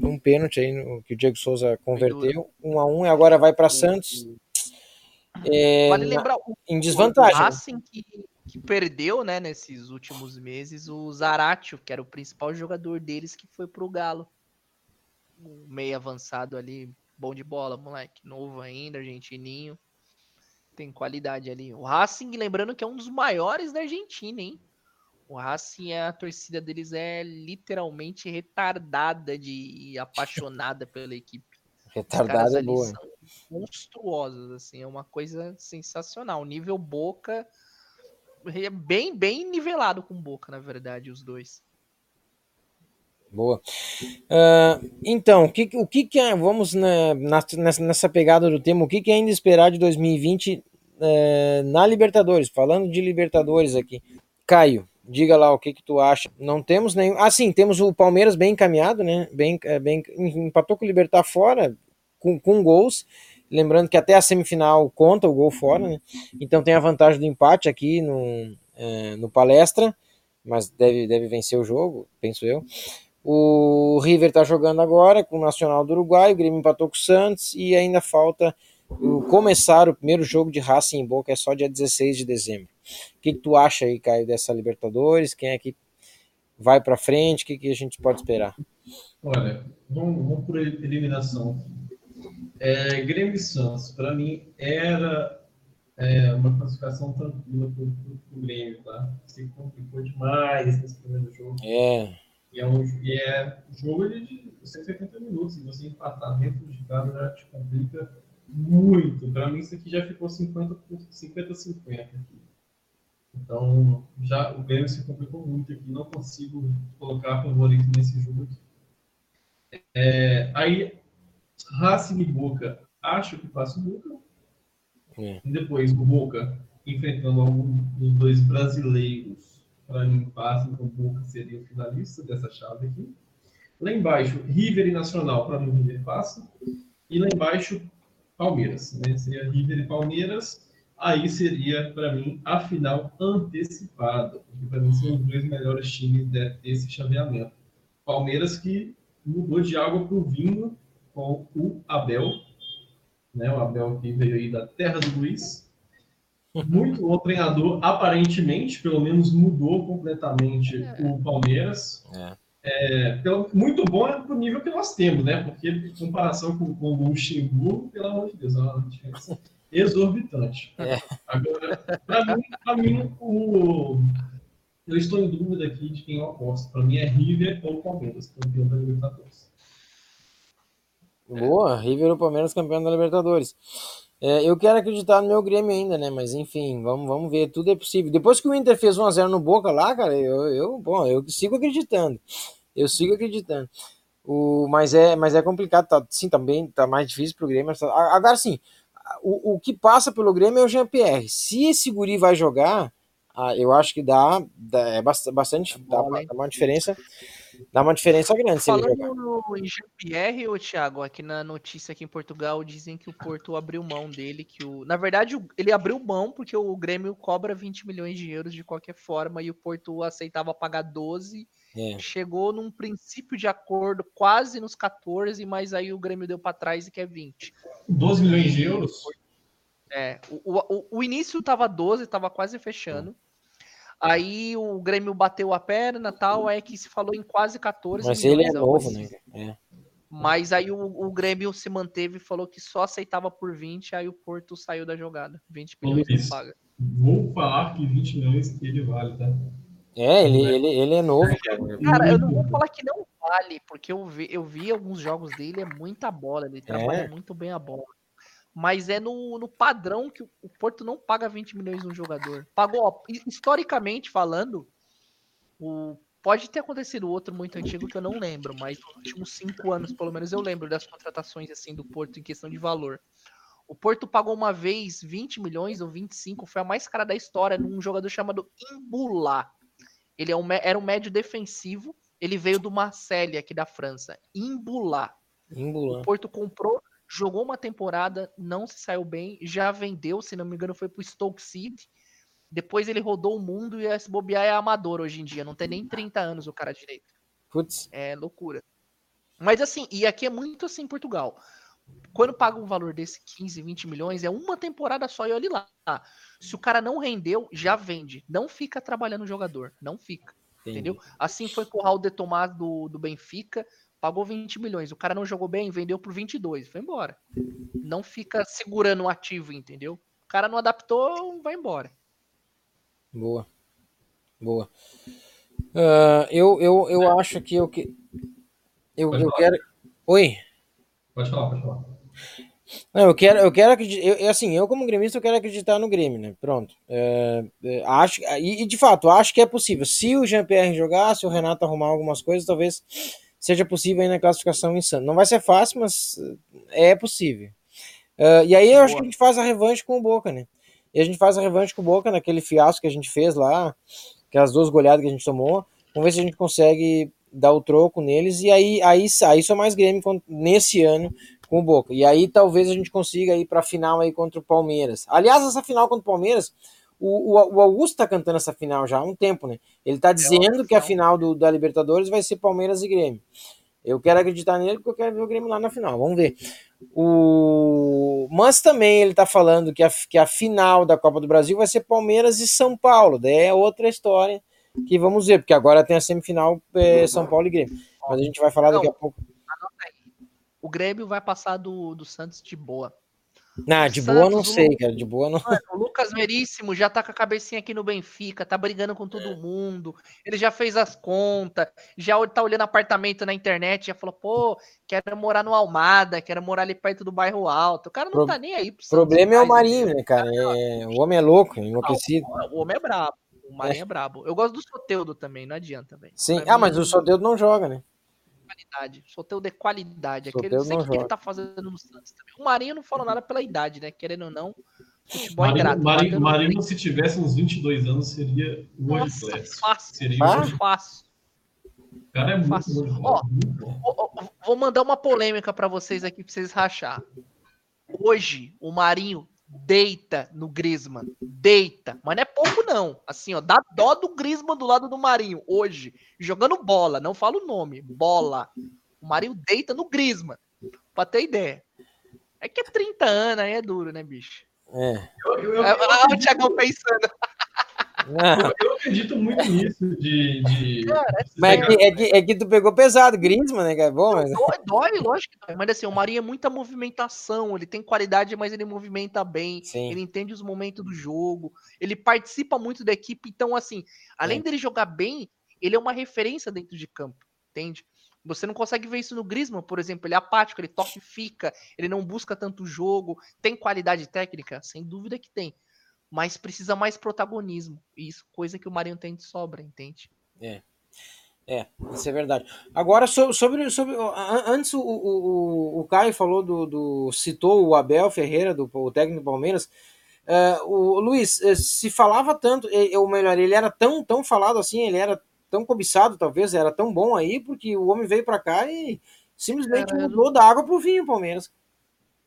S1: Um pênalti aí no- que o Diego Souza converteu. 1 a 1 e agora vai para Santos. É,
S2: Vale lembrar o
S1: em desvantagem.
S2: O Racing que, que perdeu, né, nesses últimos meses, o Zaratio, que era o principal jogador deles, que foi pro Galo. Um meio avançado ali, bom de bola, moleque. Novo ainda, argentininho. Tem qualidade ali. O Racing, lembrando que é um dos maiores da Argentina, hein? O Racing, a torcida deles é literalmente retardada de apaixonada pela equipe. Os caras
S1: Retardada é boa.
S2: são monstruosos, assim, é uma coisa sensacional. Nível Boca é bem, bem nivelado com Boca, na verdade, os dois.
S1: Boa. Ah, então, o que, o que, que é, vamos na- nessa, nessa pegada do tema, o que, que ainda esperar de 2020 eh, na Libertadores? Falando de Libertadores aqui. Caio, diga lá o que, que tu acha. Não temos nenhum. Ah, sim, temos o Palmeiras bem encaminhado, né? Bem, eh, bem, empatou com o Libertar fora, com, com gols. Lembrando que até a semifinal conta o gol fora, né? Então tem a vantagem do empate aqui no, eh, no palestra, mas deve, deve vencer o jogo, penso eu. O River tá jogando agora com o Nacional do Uruguai, o Grêmio empatou com o Santos e ainda falta começar o primeiro jogo de Racing em Boca, é só dia 16 de dezembro. O que, que tu acha aí, Caio, dessa Libertadores? Quem é que vai para frente? O que, que a gente pode esperar?
S3: Olha, vamos, vamos por eliminação. É, Grêmio e Santos, para mim, era é, uma classificação tranquila para o Grêmio, tá? Se complicou demais nesse primeiro jogo.
S1: É,
S3: E é um e é jogo de 180 minutos. Se você empatar dentro de casa, já te complica muito. Para mim, isso aqui já ficou 50 por 50-50 aqui. Então, já o Grêmio se complicou muito aqui. Não consigo colocar favorito nesse jogo aqui. É, aí, Racing e Boca, acho que passa o Boca.
S1: É.
S3: Depois o Boca enfrentando algum dos dois brasileiros para mim passa, então o Boca seria o finalista dessa chave aqui. Lá embaixo, River e Nacional, para mim River passa. E lá embaixo, Palmeiras. Né? Seria River e Palmeiras. Aí seria, para mim, a final antecipada. Porque para mim são os dois melhores times de- desse chaveamento. Palmeiras que mudou de água para o vinho com o Abel. Né? O Abel que veio aí da terra do Luiz. Muito bom treinador, aparentemente, pelo menos mudou completamente o Palmeiras.
S1: é.
S3: É, pelo- muito bom é pro nível que nós temos, né? Porque em comparação com, com o Luxemburgo, pelo amor de Deus, é uma diferença exorbitante.
S1: É.
S3: Agora, para mim, pra mim o... eu estou em dúvida aqui de quem eu aposto. Para mim é River ou Palmeiras, campeão da Libertadores.
S1: Boa, River o Palmeiras campeão da Libertadores. É, eu quero acreditar no meu Grêmio ainda, né? Mas enfim, vamos, vamos ver, tudo é possível. Depois que o Inter fez 1x0 no Boca lá, cara, eu, eu, bom, eu sigo acreditando. Eu sigo acreditando. O, mas, é, mas é complicado, tá, sim, também tá mais difícil pro Grêmio. Agora sim, o, o que passa pelo Grêmio é o Jean-Pierre. Se esse guri vai jogar, ah, eu acho que dá, dá é bastante, dá, dá uma diferença Dá uma diferença grande
S2: Falando em Jean-Pierre, ô Thiago, aqui na notícia aqui em Portugal dizem que o Porto abriu mão dele, que o na verdade o- ele abriu mão porque o Grêmio cobra 20 milhões de euros de qualquer forma e o Porto aceitava pagar 12,
S1: É.
S2: chegou num princípio de acordo quase nos 14, mas aí o Grêmio deu pra trás e quer 20.
S3: 12 milhões de euros?
S2: É, o, o, o início tava 12, tava quase fechando. Aí o Grêmio bateu a perna tal, aí que se falou em quase 14
S1: Mas ele é
S2: milhões,
S1: novo, né? É.
S2: Mas aí o, o Grêmio se manteve e falou que só aceitava por 20, aí o Porto saiu da jogada. 20
S3: Ô,
S2: milhões
S3: Luiz.
S2: não paga.
S3: Vou falar que 20 milhões ele vale, tá?
S1: É, ele, ele, ele é novo, cara.
S2: Cara, eu não vou falar que não vale, porque eu vi, eu vi alguns jogos dele, é muita bola, ele trabalha muito bem a bola. Mas é no, no padrão que o, o Porto não paga 20 milhões num jogador. Pagou, ó, hi- historicamente falando, o, pode ter acontecido outro muito antigo que eu não lembro, mas nos últimos cinco anos, pelo menos, eu lembro das contratações assim do Porto em questão de valor. O Porto pagou uma vez 20 milhões ou 25, foi a mais cara da história, num jogador chamado Imbulá. Ele é um, era um médio defensivo, ele veio do Marseille, aqui da França. Imbulá. O
S1: Imbulã.
S2: Porto comprou, jogou uma temporada, não se saiu bem, já vendeu, se não me engano, foi pro Stoke City. Depois ele rodou o mundo e esse bobear é amador hoje em dia, não tem nem 30 anos o cara direito.
S1: Putz,
S2: É loucura. Mas assim, e aqui é muito assim em Portugal. Quando paga um valor desse 15, 20 milhões, é uma temporada só e olhe lá. Se o cara não rendeu, já vende. Não fica trabalhando o jogador. Não fica.
S1: entendi.
S2: Entendeu? Assim foi com o Raul de Tomás do, do Benfica, pagou 20 milhões. O cara não jogou bem, vendeu por 22, foi embora. Não fica segurando o ativo, entendeu? O cara não adaptou, vai embora.
S1: Boa. Boa. Ah, eu, eu, eu acho que eu que. Eu,
S3: Pode
S1: eu
S3: falar.
S1: quero. Oi?
S3: Pode falar, pode falar.
S1: Não, eu quero, eu quero acreditar. Assim, eu como gremista, eu quero acreditar no Grêmio, né? Pronto. É, é, acho, e, e, de fato, acho que é possível. Se o Jean-Pierre jogar, se o Renato arrumar algumas coisas, talvez seja possível aí na classificação insana. Não vai ser fácil, mas é possível. Uh, e aí eu acho que a gente faz a revanche com o Boca, né? E a gente faz a revanche com o Boca naquele fiasco que a gente fez lá, aquelas duas goleadas que a gente tomou. Vamos ver se a gente consegue dar o troco neles. E aí, aí, aí só mais Grêmio nesse ano com o Boca. E aí talvez a gente consiga ir para a final aí contra o Palmeiras. Aliás, essa final contra o Palmeiras, o, o, o Augusto tá cantando essa final já há um tempo, né? Ele tá dizendo que a final do, da Libertadores vai ser Palmeiras e Grêmio. Eu quero acreditar nele porque eu quero ver o Grêmio lá na final. Vamos ver. O... Mas também ele tá falando que a, que a final da Copa do Brasil vai ser Palmeiras e São Paulo. Daí é outra história que vamos ver, porque agora tem a semifinal é, São Paulo e Grêmio. Mas a gente vai falar daqui a pouco.
S2: O Grêmio vai passar do, do Santos de boa.
S1: Não, de boa não sei, cara. De boa não.
S2: Mano, o Lucas Veríssimo já tá com a cabecinha aqui no Benfica, tá brigando com todo mundo. Ele já fez as contas, já tá olhando apartamento na internet, já falou, pô, quero morar no Almada, quero morar ali perto do bairro Alto. O cara não
S1: Pro...
S2: tá nem aí
S1: O problema é o Marinho, né, cara? É... O homem é louco, enlouquecido.
S2: o homem é brabo. O Marinho é. é brabo. Eu gosto do Soteudo também, não adianta, velho.
S1: Sim, pra ah, mas o Soteudo não joga, né?
S2: Qualidade. Soteudo é qualidade. Aquele não sei o que ele tá fazendo no Santos também. O Marinho não falou nada pela idade, né? Querendo ou não, futebol
S3: Marinho,
S2: é ingrato.
S3: Marinho, Marinho se tivesse uns 22 anos, seria
S2: Nossa,
S3: class.
S2: fácil.
S3: Seria
S2: ah? fácil.
S3: O cara é muito,
S2: fácil.
S3: muito,
S2: Ó,
S3: muito bom.
S2: Vou mandar uma polêmica para vocês aqui, pra vocês rachar. Hoje, o Marinho deita no Griezmann. Deita. Mas não é pouco, não. Assim, ó, dá dó do Griezmann do lado do Marinho. Hoje, jogando bola. Não falo o nome. Bola. O Marinho deita no Griezmann. Pra ter ideia. É que é 30 anos, aí é duro, né, bicho?
S1: É.
S3: Eu, eu, eu,
S2: o Thiagão pensando.
S3: eu, acredito muito nisso de. de
S2: Cara,
S1: mas é que, é, que, é que tu pegou pesado, Griezmann, né? Que é bom, mas...
S2: dói, dói, lógico que dói. Mas assim, o Marinho é muita movimentação. Ele tem qualidade, mas ele movimenta bem.
S1: Sim.
S2: Ele entende os momentos do jogo. Ele participa muito da equipe. Então, assim, além
S1: É.
S2: dele jogar bem, ele é uma referência dentro de campo. Entende? Você não consegue ver isso no Griezmann, por exemplo. Ele é apático, ele toca e fica, ele não busca tanto jogo. Tem qualidade técnica? Sem dúvida que tem. Mas precisa mais protagonismo. E isso, coisa que o Marinho tem de sobra, entende?
S1: É. É, isso é verdade. Agora, sobre. sobre, sobre antes o, o, o Caio falou do, do. citou o Abel Ferreira, do, o técnico do Palmeiras. Uh, o Luiz, eh, se falava tanto, ou melhor, ele era tão, tão falado assim, ele era tão cobiçado, talvez, era tão bom aí, porque o homem veio para cá e simplesmente era, mudou da água pro vinho o Palmeiras.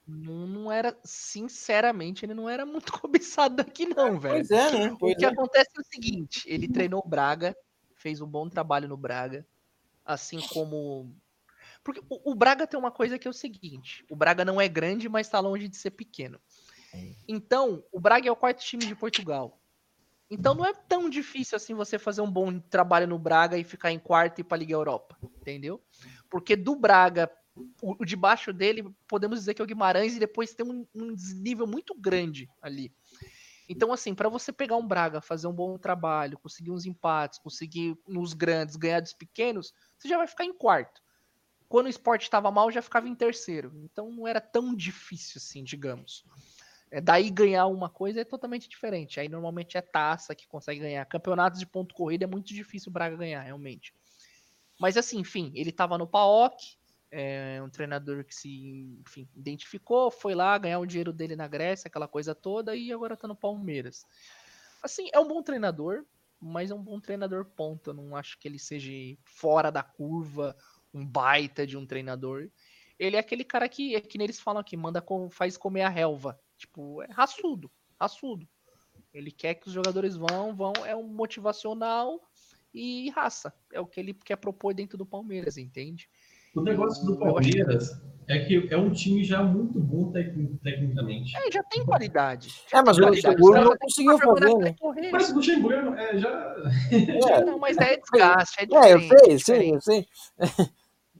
S2: Não, não, era, sinceramente, ele não era muito cobiçado daqui, não, velho.
S1: Pois é, né? Pois
S2: o que
S1: é.
S2: acontece é o seguinte: ele treinou o Braga, fez um bom trabalho no Braga, assim como. Porque o, o Braga tem uma coisa que é o seguinte: o Braga não é grande, mas está longe de ser pequeno. Então, o Braga é o quarto time de Portugal. Então não é tão difícil assim você fazer um bom trabalho no Braga e ficar em quarto e ir para a Liga Europa, entendeu? Porque do Braga, o, de baixo dele, podemos dizer que é o Guimarães e depois tem um, um desnível muito grande ali. Então, assim, para você pegar um Braga, fazer um bom trabalho, conseguir uns empates, conseguir nos grandes, ganhar dos pequenos, você já vai ficar em quarto. Quando o esporte estava mal, já ficava em terceiro. Então não era tão difícil assim, digamos. É, daí ganhar uma coisa é totalmente diferente. Aí normalmente é taça que consegue ganhar. Campeonatos de ponto corrida é muito difícil o Braga ganhar, realmente. Mas assim, enfim, ele estava no PAOK, é um treinador que se enfim, identificou, foi lá ganhar o dinheiro dele na Grécia, aquela coisa toda, e agora tá no Palmeiras. Assim, é um bom treinador, mas é um bom treinador ponto. Eu não acho que ele seja fora da curva, um baita de um treinador. Ele é aquele cara que, é que eles falam aqui, manda faz comer a relva. Tipo, é raçudo, raçudo. Ele quer que os jogadores vão, vão, é um motivacional e raça. É o que ele quer propor dentro do Palmeiras, entende?
S3: O negócio do Palmeiras é que é um time já muito bom tecnicamente.
S2: É, já tem qualidade. Já
S1: é, mas o Luxemburgo não conseguiu fazer, né?
S3: Mas o Luxemburgo é, já...
S2: É. Não, mas é desgaste, é
S1: diferente. É, eu sei, sim, eu sei.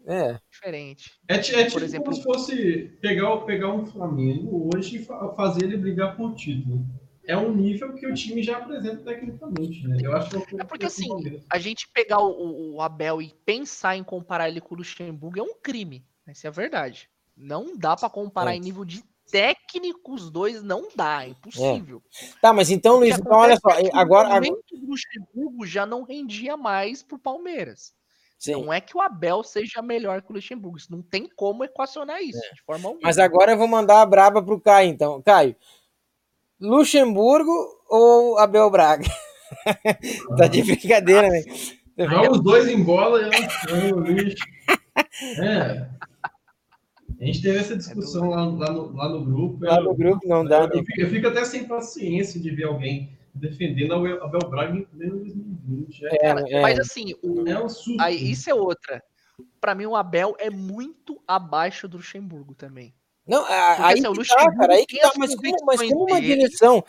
S1: É.
S2: Diferente.
S3: É, é tipo Por exemplo, como se fosse pegar, pegar um Flamengo hoje e fazer ele brigar por título. É um nível que o time já apresenta tecnicamente, né? Eu acho que
S2: é porque assim, a gente pegar o, o, Abel e pensar em comparar ele com o Luxemburgo é um crime. Essa é a verdade. Não dá para comparar é. em nível de técnico os dois, não dá, é impossível.
S1: É. Tá, mas então, Luiz, então olha só, agora.
S2: O agora... Luxemburgo já não rendia mais pro Palmeiras. Sim. Não é que o Abel seja melhor que o Luxemburgo. Isso não tem como equacionar isso, é. de forma alguma.
S1: Mas agora eu vou mandar a braba pro Caio, então. Caio, Luxemburgo ou Abel Braga? tá de brincadeira, né?
S3: Joga os dois em bola e eu, lixo. É. A gente teve essa discussão lá, lá, no, lá no grupo.
S1: Lá no grupo não dá.
S3: Eu, eu, fico, eu fico até sem paciência de ver alguém defendendo a Abel Braga em pleno 2020. É,
S2: é, mas assim, o, é um surto. Aí, isso é outra. Para mim, o Abel é muito abaixo do Luxemburgo também.
S1: Não, Porque, aí assim, que tá, cara, aí que tá, mas como, mas como uma direção...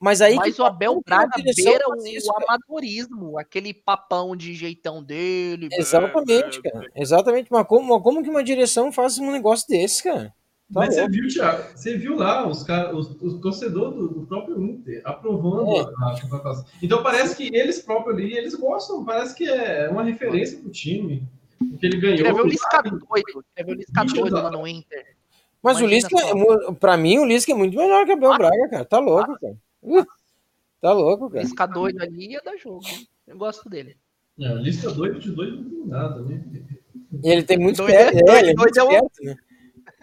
S1: Mas aí
S2: mas o Abel Braga beira o, isso, o amadorismo, aquele papão de jeitão dele.
S1: Exatamente, cara. Exatamente. Mas como, como que uma direção faz um negócio desse, cara?
S3: Tá Mas você viu, Thiago, você viu lá os, os, os torcedores do, do, próprio Inter aprovando é. a contratação. Então parece que eles próprios ali, eles gostam, parece que é uma referência pro time. Porque ele ganhou. Quer
S2: ver o Lisca doido, quer ver o Lisca doido lá no Inter.
S1: Mas Imagina o Lisca, é, pra mim, o Lisca é muito melhor que o Abel ah, Braga, cara. Tá louco, cara. Uh, tá louco, cara.
S2: Lisca doido ali ia dar jogo. Eu gosto dele.
S3: É, Lisca doido de doido não tem nada, né?
S1: ele tem muito doido, é, doido, ele é muito doido, esperto, né?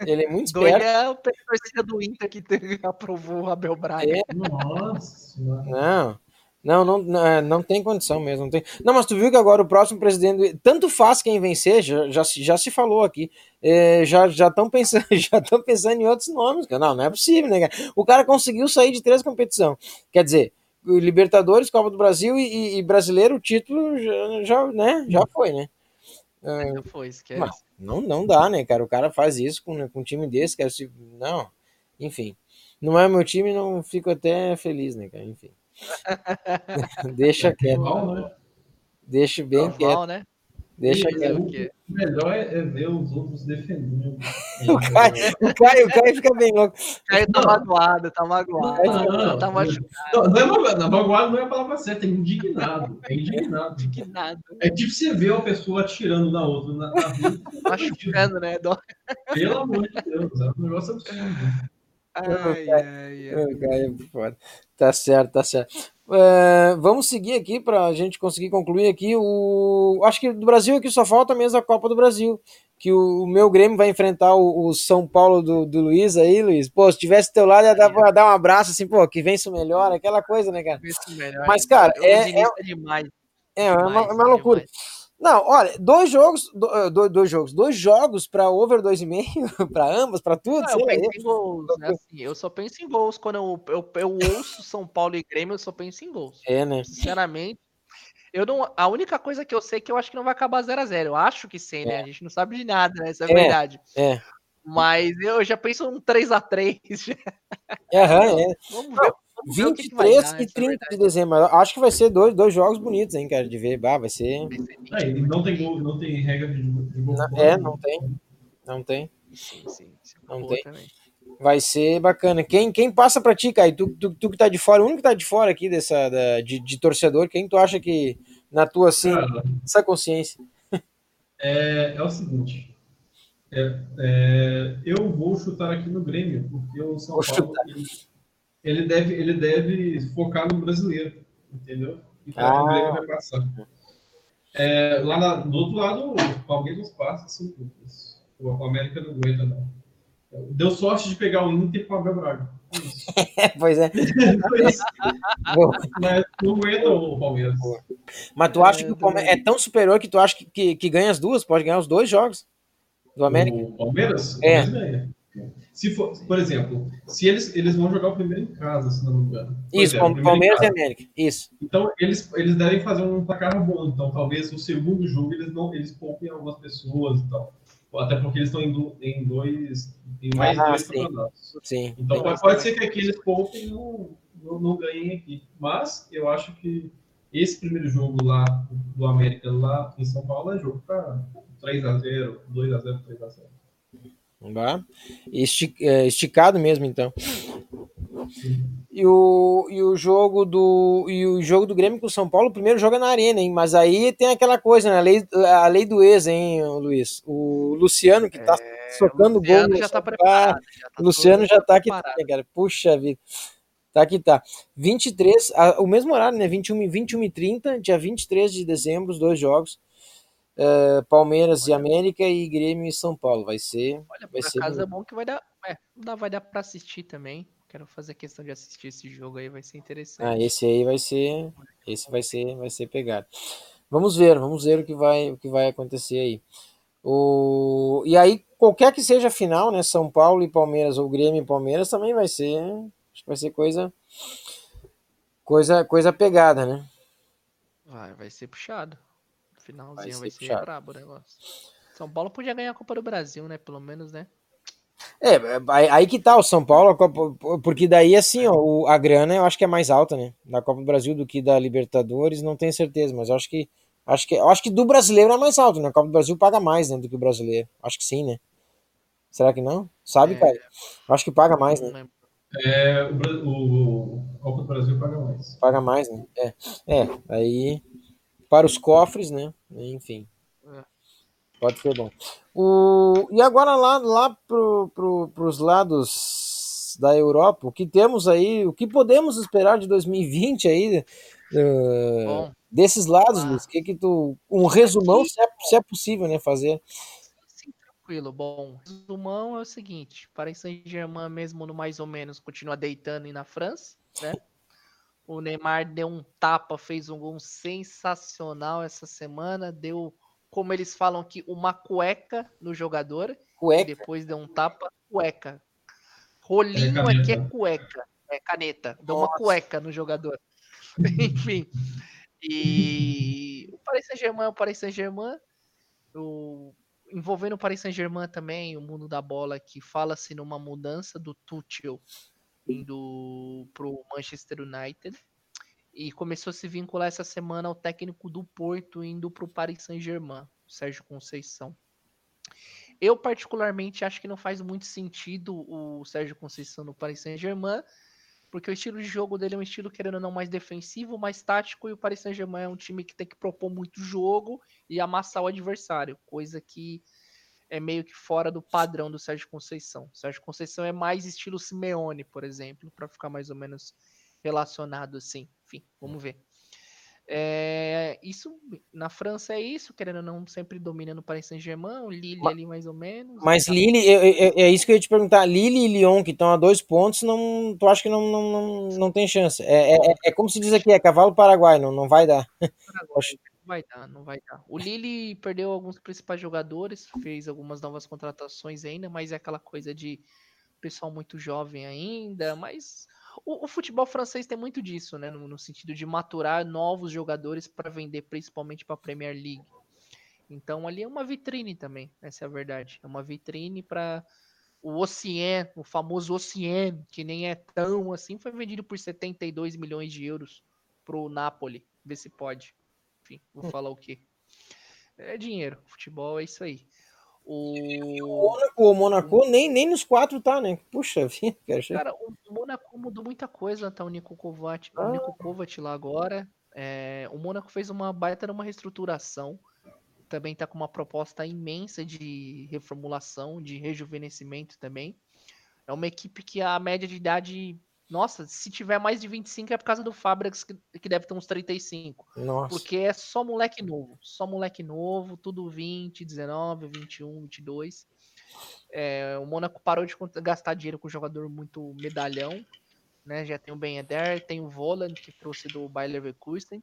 S1: Ele é muito esperto.
S2: Doido é o torcida do Inter que aprovou o Abel Braga. É.
S3: Nossa.
S1: Não. Não, não, não, é, não tem condição mesmo. Não, tem... não, mas tu viu que agora o próximo presidente. Tanto faz quem vencer, já, já, já se falou aqui. É, já estão pensando, já pensando em outros nomes. Não, não é possível, né? O cara conseguiu sair de três competições. Quer dizer, Libertadores, Copa do Brasil e, e Brasileiro, o título já, já, né, já foi, né?
S2: É, foi, esquece.
S1: Mas não, não dá, né, cara? O cara faz isso com, com um time desse, cara. Se, não, enfim. Não é meu time, não fico até feliz, né, cara? Enfim. Deixa quieto.
S3: Né?
S1: Deixa bem quieto.
S2: né?
S1: Deixa
S3: E
S1: quieto.
S3: o, o melhor é, é ver os outros defendendo.
S1: O Caio, o Caio, o Caio fica bem louco.
S2: Aí tá magoado, tá magoado.
S3: Não,
S2: tá
S3: não,
S2: machucado.
S3: Não, não é magoado, não, não é a palavra certa, é indignado. É indignado.
S2: Que nada.
S3: É tipo você ver uma pessoa atirando na outra na, na.
S2: Machucando, né? Dó.
S3: Pelo amor de Deus, é um negócio absurdo.
S2: Ai, ai, ai.
S1: O Caio é foda. Tá certo, tá certo. É, vamos seguir aqui para a gente conseguir concluir aqui o. Acho que do Brasil aqui só falta mesmo a Copa do Brasil. Que o, o meu Grêmio vai enfrentar o, o São Paulo do, do Luiz aí, Luiz. Pô, se tivesse teu lado, ia dar pra dar um abraço assim, pô, que vence o melhor, aquela coisa, né, cara?
S2: Melhor.
S1: Mas, cara,
S2: Eu
S1: é-
S2: otimista demais.
S1: É, é uma,
S2: demais,
S1: é uma loucura.
S2: demais.
S1: Não, olha, dois jogos, eh, dois, dois jogos, dois jogos para over 2,5, para ambas, para tudo,
S2: Não, eu penso em gols, né? Assim, eu só penso em gols. Quando eu, eu, eu ouço São Paulo e Grêmio, eu só penso em gols.
S1: É, né?
S2: Sinceramente, eu não. A única coisa que eu sei é que eu acho que não vai acabar 0x0. Eu acho que sim, né? A gente não sabe de nada, né? Isso é,
S1: É.
S2: verdade.
S1: É.
S2: Mas eu já penso um 3x3.
S1: Aham, é.
S2: Vamos ver. Vamos ver o que que vai
S1: 23
S2: dar,
S1: e
S2: isso é
S1: 30
S2: verdade.
S1: de dezembro. Acho que vai ser dois, dois jogos bonitos, hein, cara, de ver. Bah, vai ser.
S3: É, não tem gol, não tem regra de, de gol.
S1: Não-
S3: fora,
S1: é,
S3: né?
S1: não tem. Não tem.
S2: Sim, sim. é
S1: Não tem.
S2: também.
S1: Vai ser bacana. Quem, quem passa pra ti, Caio? Tu, tu, tu que tá de fora, o único que tá de fora aqui dessa, da- de, de torcedor, quem tu acha que, na tua, assim,
S3: Cara,
S1: essa consciência?
S3: é, é o seguinte. é, é, eu vou chutar aqui no Grêmio, porque o São
S1: Vou
S3: Paulo ele, ele deve, ele deve focar no brasileiro, entendeu? Então
S1: Ah.
S3: o Grêmio vai passar. É, lá na- do outro lado, o Palmeiras passa dúvidas. O América não aguenta, não. Deu sorte de pegar o Inter com o Abel Braga.
S1: Pois é. Boa.
S3: Mas não aguenta o Palmeiras.
S1: Mas tu acha que o Palmeiras é tão superior que tu acha que, que, que ganha as duas? Pode ganhar os dois jogos do América?
S3: O Palmeiras?
S1: É.
S3: Palmeiras. Se for, por exemplo, se eles, eles vão jogar o primeiro em casa, se não me engano. Por
S1: Isso,
S3: exemplo, primeiro em
S1: Palmeiras e. América. Isso.
S3: Então, eles, eles devem fazer um placar bom. Então, talvez o segundo jogo eles não eles poupem algumas pessoas e tal. Até porque eles estão em, do- em dois. Em mais
S1: Ah,
S3: dois
S1: sim.
S3: campeonatos.
S1: Sim.
S3: Então, pode, pode ser que aqui eles poupem e não, não, não ganhem aqui. Mas eu acho que esse primeiro jogo lá do América, lá em São Paulo, é jogo para 3x0, 2x0, 3x0.
S1: É, esticado mesmo, então. E o, e o jogo do e o jogo do Grêmio com o São Paulo, o primeiro jogo é na arena, hein? Mas aí tem aquela coisa, né? A lei, a lei do ex, hein, Luiz? O Luciano que tá socando
S2: É, O Luciano
S1: gol.
S2: já tá preparado. já tá
S1: Luciano já tá aqui,
S2: preparado.
S1: também, cara. Puxa vida. Tá aqui, tá. 23, a- o mesmo horário, né? 21, e- 21 e 30, dia 23 de dezembro, os dois jogos. É, Palmeiras e América e Grêmio e São Paulo. Vai ser.
S2: Olha,
S1: Vai ser
S2: é bom que vai dar. É, dá, vai dar pra assistir também. Quero fazer questão de assistir esse jogo aí, vai ser interessante.
S1: Ah, esse aí vai ser, esse vai ser, vai ser pegado. Vamos ver, vamos ver o que vai, o que vai acontecer aí. O, e aí, qualquer que seja a final, né, São Paulo e Palmeiras ou Grêmio e Palmeiras também vai ser, acho que vai ser coisa, coisa, coisa pegada, né?
S2: Vai, vai ser puxado. Finalzinho
S1: Vai
S2: vai
S1: ser
S2: brabo o negócio. São Paulo podia ganhar a Copa do Brasil, né? Pelo menos, né?
S1: É, aí, aí que tá o São Paulo, a Copa- porque daí assim, ó, o- a grana eu acho que é mais alta, né, da Copa do Brasil do que da Libertadores, não tenho certeza, mas eu acho que acho que eu acho que do brasileiro é mais alto, né? A Copa do Brasil paga mais, né, do que o brasileiro. Acho que sim, né? Será que não? Sabe,
S2: É.
S1: cara? Eu acho que paga mais, né?
S3: É, o, o, o Copa do Brasil paga mais.
S1: Paga mais, né? É. É, aí para os cofres, né? Enfim.
S2: É.
S1: Pode ser bom. O, e agora lá, lá pro, pro, pros lados da Europa, o que temos aí, o que podemos esperar de 2020 aí,
S2: Bom,
S1: desses lados,
S2: Ah.
S1: Luiz? Que que tu, um resumão, se é, se é possível, né, fazer.
S2: sim, tranquilo. Bom, o resumão é o seguinte: Paris Saint-Germain, mesmo no mais ou menos, continua deitando aí na França, né? O Neymar deu um tapa, fez um gol sensacional essa semana, deu, como eles falam aqui, uma cueca no jogador. e
S1: Cueca,
S2: depois deu um tapa, cueca. Rolinho
S3: É
S2: aqui é cueca. É caneta. Deu uma
S1: Nossa.
S2: cueca no jogador. Enfim. E o Paris Saint-Germain é o Paris Saint-Germain. O... Envolvendo o Paris Saint-Germain também, o mundo da bola, que fala-se numa mudança do Tuchel indo pro Manchester United. E começou a se vincular essa semana ao técnico do Porto indo pro Paris Saint-Germain. Sérgio Conceição. Eu, particularmente, acho que não faz muito sentido o Sérgio Conceição no Paris Saint-Germain, porque o estilo de jogo dele é um estilo, querendo ou não, mais defensivo, mais tático, e o Paris Saint-Germain é um time que tem que propor muito jogo e amassar o adversário, coisa que é meio que fora do padrão do Sérgio Conceição. O Sérgio Conceição é mais estilo Simeone, por exemplo, para ficar mais ou menos relacionado assim. Enfim, vamos ver. É, isso na França é isso, querendo ou não, sempre domina no Paris Saint-Germain, o Lille
S1: mas,
S2: ali mais ou menos.
S1: Mas
S2: tá
S1: Lille, é, é, é, isso que eu ia te perguntar. Lille e Lyon, que estão a dois pontos, não, tu acha que não, não, não, não tem chance? É, é, é como se diz aqui, é cavalo paraguai, não, não vai dar.
S2: Paraguai, vai dar, não vai dar. O Lille perdeu alguns principais jogadores, fez algumas novas contratações ainda, mas é aquela coisa de pessoal muito jovem ainda, mas o, o, futebol francês tem muito disso, né? No, no sentido de maturar novos jogadores para vender, principalmente para a Premier League. Então ali é uma vitrine também, essa é a verdade. É uma vitrine para o Ocean, o famoso Ocean, que nem é tão assim, foi vendido por 72 milhões de euros pro Napoli. Vê se pode. Enfim, vou falar o quê? É dinheiro. Futebol é isso aí.
S1: O, o Monaco nem, nem nos quatro tá, né? Puxa vida,
S2: cara. o Monaco mudou muita coisa, tá? O Nico Kovac, ah. o Nico Kovac lá agora. É, o Monaco fez uma baita uma reestruturação. Também tá com uma proposta imensa de reformulação, de rejuvenescimento também. É uma equipe que a média de idade nossa, se tiver mais de 25 é por causa do Fábricas, que, que deve ter uns 35.
S1: Nossa.
S2: Porque é só moleque novo. Só moleque novo, tudo 20, 19, 21, 22. É, o Mônaco parou de gastar dinheiro com jogador muito medalhão. Né? Já tem o Ben Eder, tem o Voland, que trouxe do Bayer Leverkusen.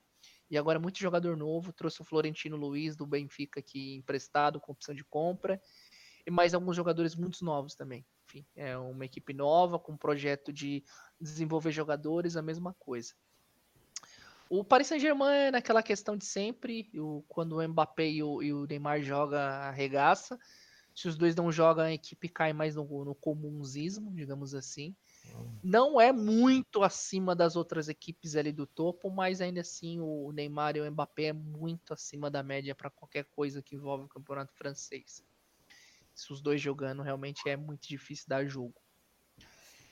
S2: E agora muito jogador novo. Trouxe o Florentino Luiz do Benfica aqui emprestado, com opção de compra. Mais alguns jogadores muito novos também. Enfim, é uma equipe nova, com um projeto de desenvolver jogadores, a mesma coisa. O Paris Saint-Germain é naquela questão de sempre, o, quando o Mbappé e o, e o, Neymar jogam, arregaça. Se os dois não jogam, a equipe cai mais no, no comunzismo, digamos assim. Não é muito acima das outras equipes ali do topo, mas ainda assim o Neymar e o Mbappé é muito acima da média para qualquer coisa que envolve o campeonato francês. Se os dois jogando, realmente é muito difícil dar jogo.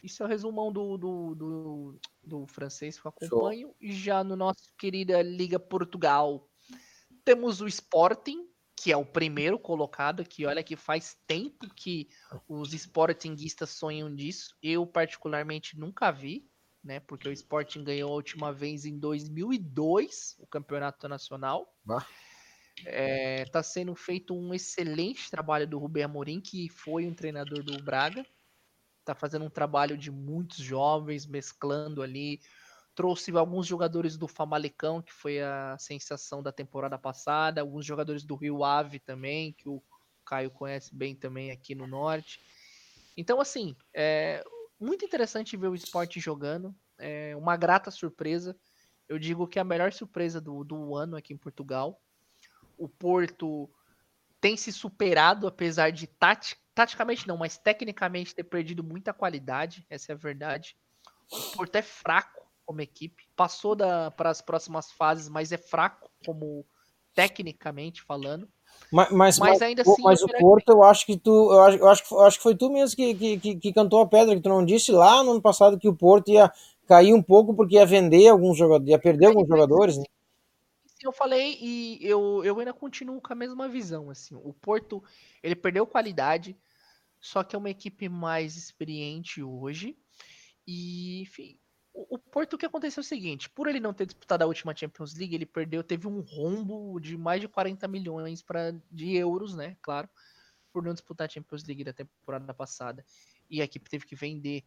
S2: Isso é o resumão do, do, do, do francês que eu acompanho. Show. E já no nosso querida Liga Portugal, temos o Sporting, que é o primeiro colocado, que olha que faz tempo que os sportinguistas sonham disso. Eu, particularmente, nunca vi, né? Porque o Sporting ganhou a última vez em 2002 o campeonato nacional. Bah. É, tá sendo feito um excelente trabalho do Rubem Amorim, que foi um treinador do Braga tá fazendo um trabalho de muitos jovens, mesclando ali. Trouxe alguns jogadores do Famalicão, que foi a sensação da temporada passada, alguns jogadores do Rio Ave também, que o Caio conhece bem também aqui no Norte. Então, assim, é muito interessante ver o esporte jogando. É uma grata surpresa. Eu digo que é a melhor surpresa do, do ano aqui em Portugal. O Porto tem se superado, apesar de tática taticamente não, mas tecnicamente ter perdido muita qualidade, essa é a verdade. O Porto é fraco como equipe, passou para as próximas fases, mas é fraco como tecnicamente falando.
S1: Mas, mas, mas ainda assim. Mas o Porto, eu acho que tu. Eu acho, eu acho, eu acho que foi tu mesmo que, que, que, que, cantou a pedra, que tu não disse lá no ano passado que o Porto ia cair um pouco porque ia vender alguns jogadores, ia perder alguns jogadores, né?
S2: Eu falei e eu, eu ainda continuo com a mesma visão. Assim, o Porto ele perdeu qualidade, só que é uma equipe mais experiente hoje. E, enfim, o, o Porto, o que aconteceu é o seguinte: por ele não ter disputado a última Champions League, ele perdeu, teve um rombo de mais de 40 milhões pra, de euros, né? Claro, por não disputar a Champions League da temporada passada. E a equipe teve que vender.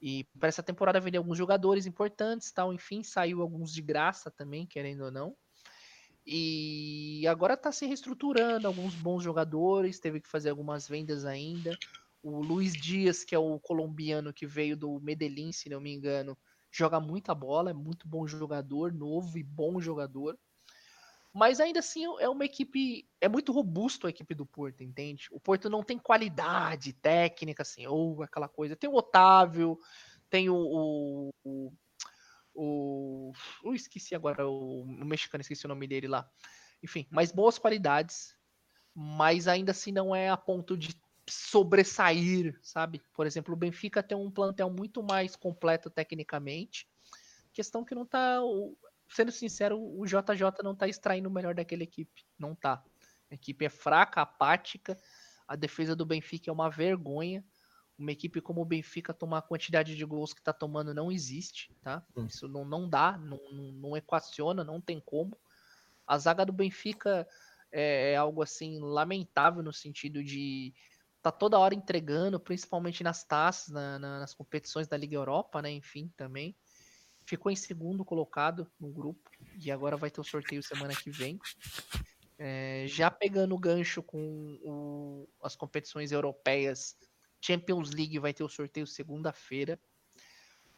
S2: E para essa temporada vender alguns jogadores importantes, tal, enfim, saiu alguns de graça também, querendo ou não. E agora está se reestruturando, alguns bons jogadores, teve que fazer algumas vendas ainda. O Luiz Dias, que é o colombiano que veio do Medellín, se não me engano, joga muita bola, é muito bom jogador, novo e bom jogador. Mas ainda assim é uma equipe. É muito robusto a equipe do Porto, entende? O Porto não tem qualidade técnica, assim, ou aquela coisa. Tem o Otávio, tem o, o, o o. Eu esqueci agora o, o mexicano, esqueci o nome dele lá. Enfim, mas boas qualidades. mas ainda assim não é a ponto de sobressair, sabe? Por exemplo, o Benfica tem um plantel muito mais completo tecnicamente. Questão que não tá, sendo sincero, o JJ não tá extraindo o melhor daquela equipe, não tá. A equipe é fraca, apática. A defesa do Benfica é uma vergonha. Uma equipe como o Benfica tomar a quantidade de gols que está tomando não existe, tá? Hum. Isso não, não dá, não, não, equaciona, não tem como. A zaga do Benfica é, é algo assim lamentável no sentido de tá toda hora entregando, principalmente nas taças, na, na, nas competições da Liga Europa, né? Enfim, também. Ficou em segundo colocado no grupo e agora vai ter o sorteio semana que vem. É, já pegando o gancho com o, as competições europeias, Champions League vai ter o sorteio segunda-feira.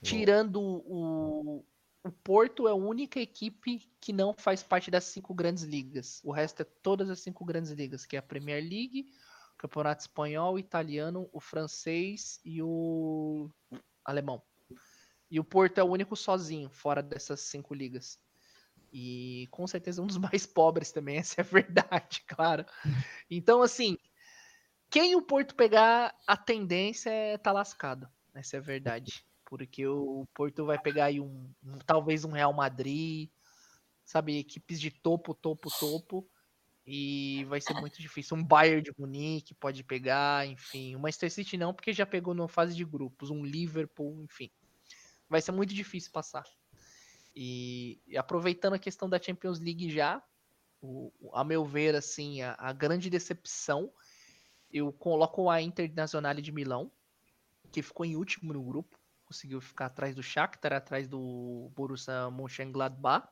S2: Tirando o, o Porto é a única equipe que não faz parte das cinco grandes ligas. O resto é todas as cinco grandes ligas, que é a Premier League, o Campeonato Espanhol, o Italiano, o Francês e o Alemão. E o Porto é o único sozinho, fora dessas cinco ligas. E com certeza um dos mais pobres também, essa é a verdade, claro. Então, assim, quem o Porto pegar, a tendência é tá lascado. Essa é a verdade. Porque o Porto vai pegar aí um, um, talvez um Real Madrid, sabe, equipes de topo, topo, topo. E vai ser muito difícil. Um Bayern de Munique pode pegar, enfim. O Manchester City não, porque já pegou na fase de grupos. Um Liverpool, enfim. Vai ser muito difícil passar. E, e, aproveitando a questão da Champions League já, o, a meu ver, assim, a, a, grande decepção, eu coloco a Internazionale de Milão, que ficou em último no grupo, conseguiu ficar atrás do Shakhtar, atrás do Borussia Mönchengladbach.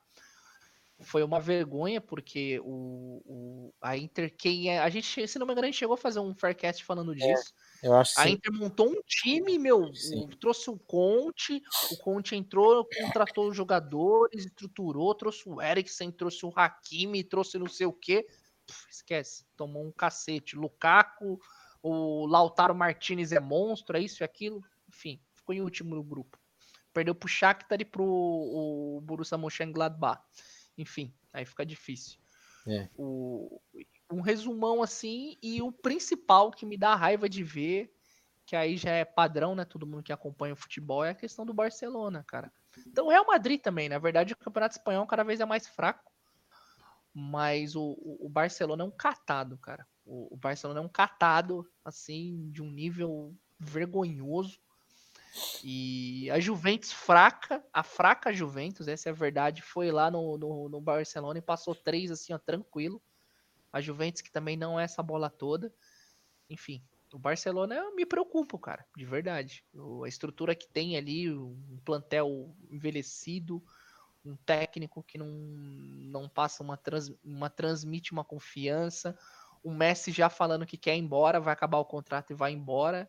S2: Foi uma vergonha, porque o, o a Inter, quem é, a gente, se não me engano, a gente chegou a fazer um Faircast falando é. disso. É
S1: eu acho
S2: a Inter montou um time, meu, sim. trouxe o Conte, o Conte entrou, contratou os jogadores, estruturou, trouxe o Eriksen, trouxe o Hakimi, trouxe não sei o quê. Esquece, tomou um cacete. Lukaku, o Lautaro Martinez é monstro, é isso e aquilo. Enfim, ficou em último no grupo. Perdeu pro Shakhtar e pro o Borussia Mönchengladbach. Enfim, aí fica difícil. É. O, um resumão assim, e o principal que me dá raiva de ver, que aí já é padrão, né? Todo mundo que acompanha o futebol, é a questão do Barcelona, cara. Então o Real Madrid também, na verdade, o Campeonato Espanhol cada vez é mais fraco. Mas o, o Barcelona é um catado, cara. O, o Barcelona é um catado, assim, de um nível vergonhoso. E a Juventus fraca, a fraca Juventus, essa é a verdade, foi lá no, no, no Barcelona e passou três assim, ó, tranquilo. A Juventus, que também não é essa bola toda. Enfim, o Barcelona me preocupo, cara, de verdade. a estrutura que tem ali, um plantel envelhecido, um técnico que não, não passa uma, trans, uma transmite uma confiança, o Messi já falando que quer ir embora, vai acabar o contrato e vai embora.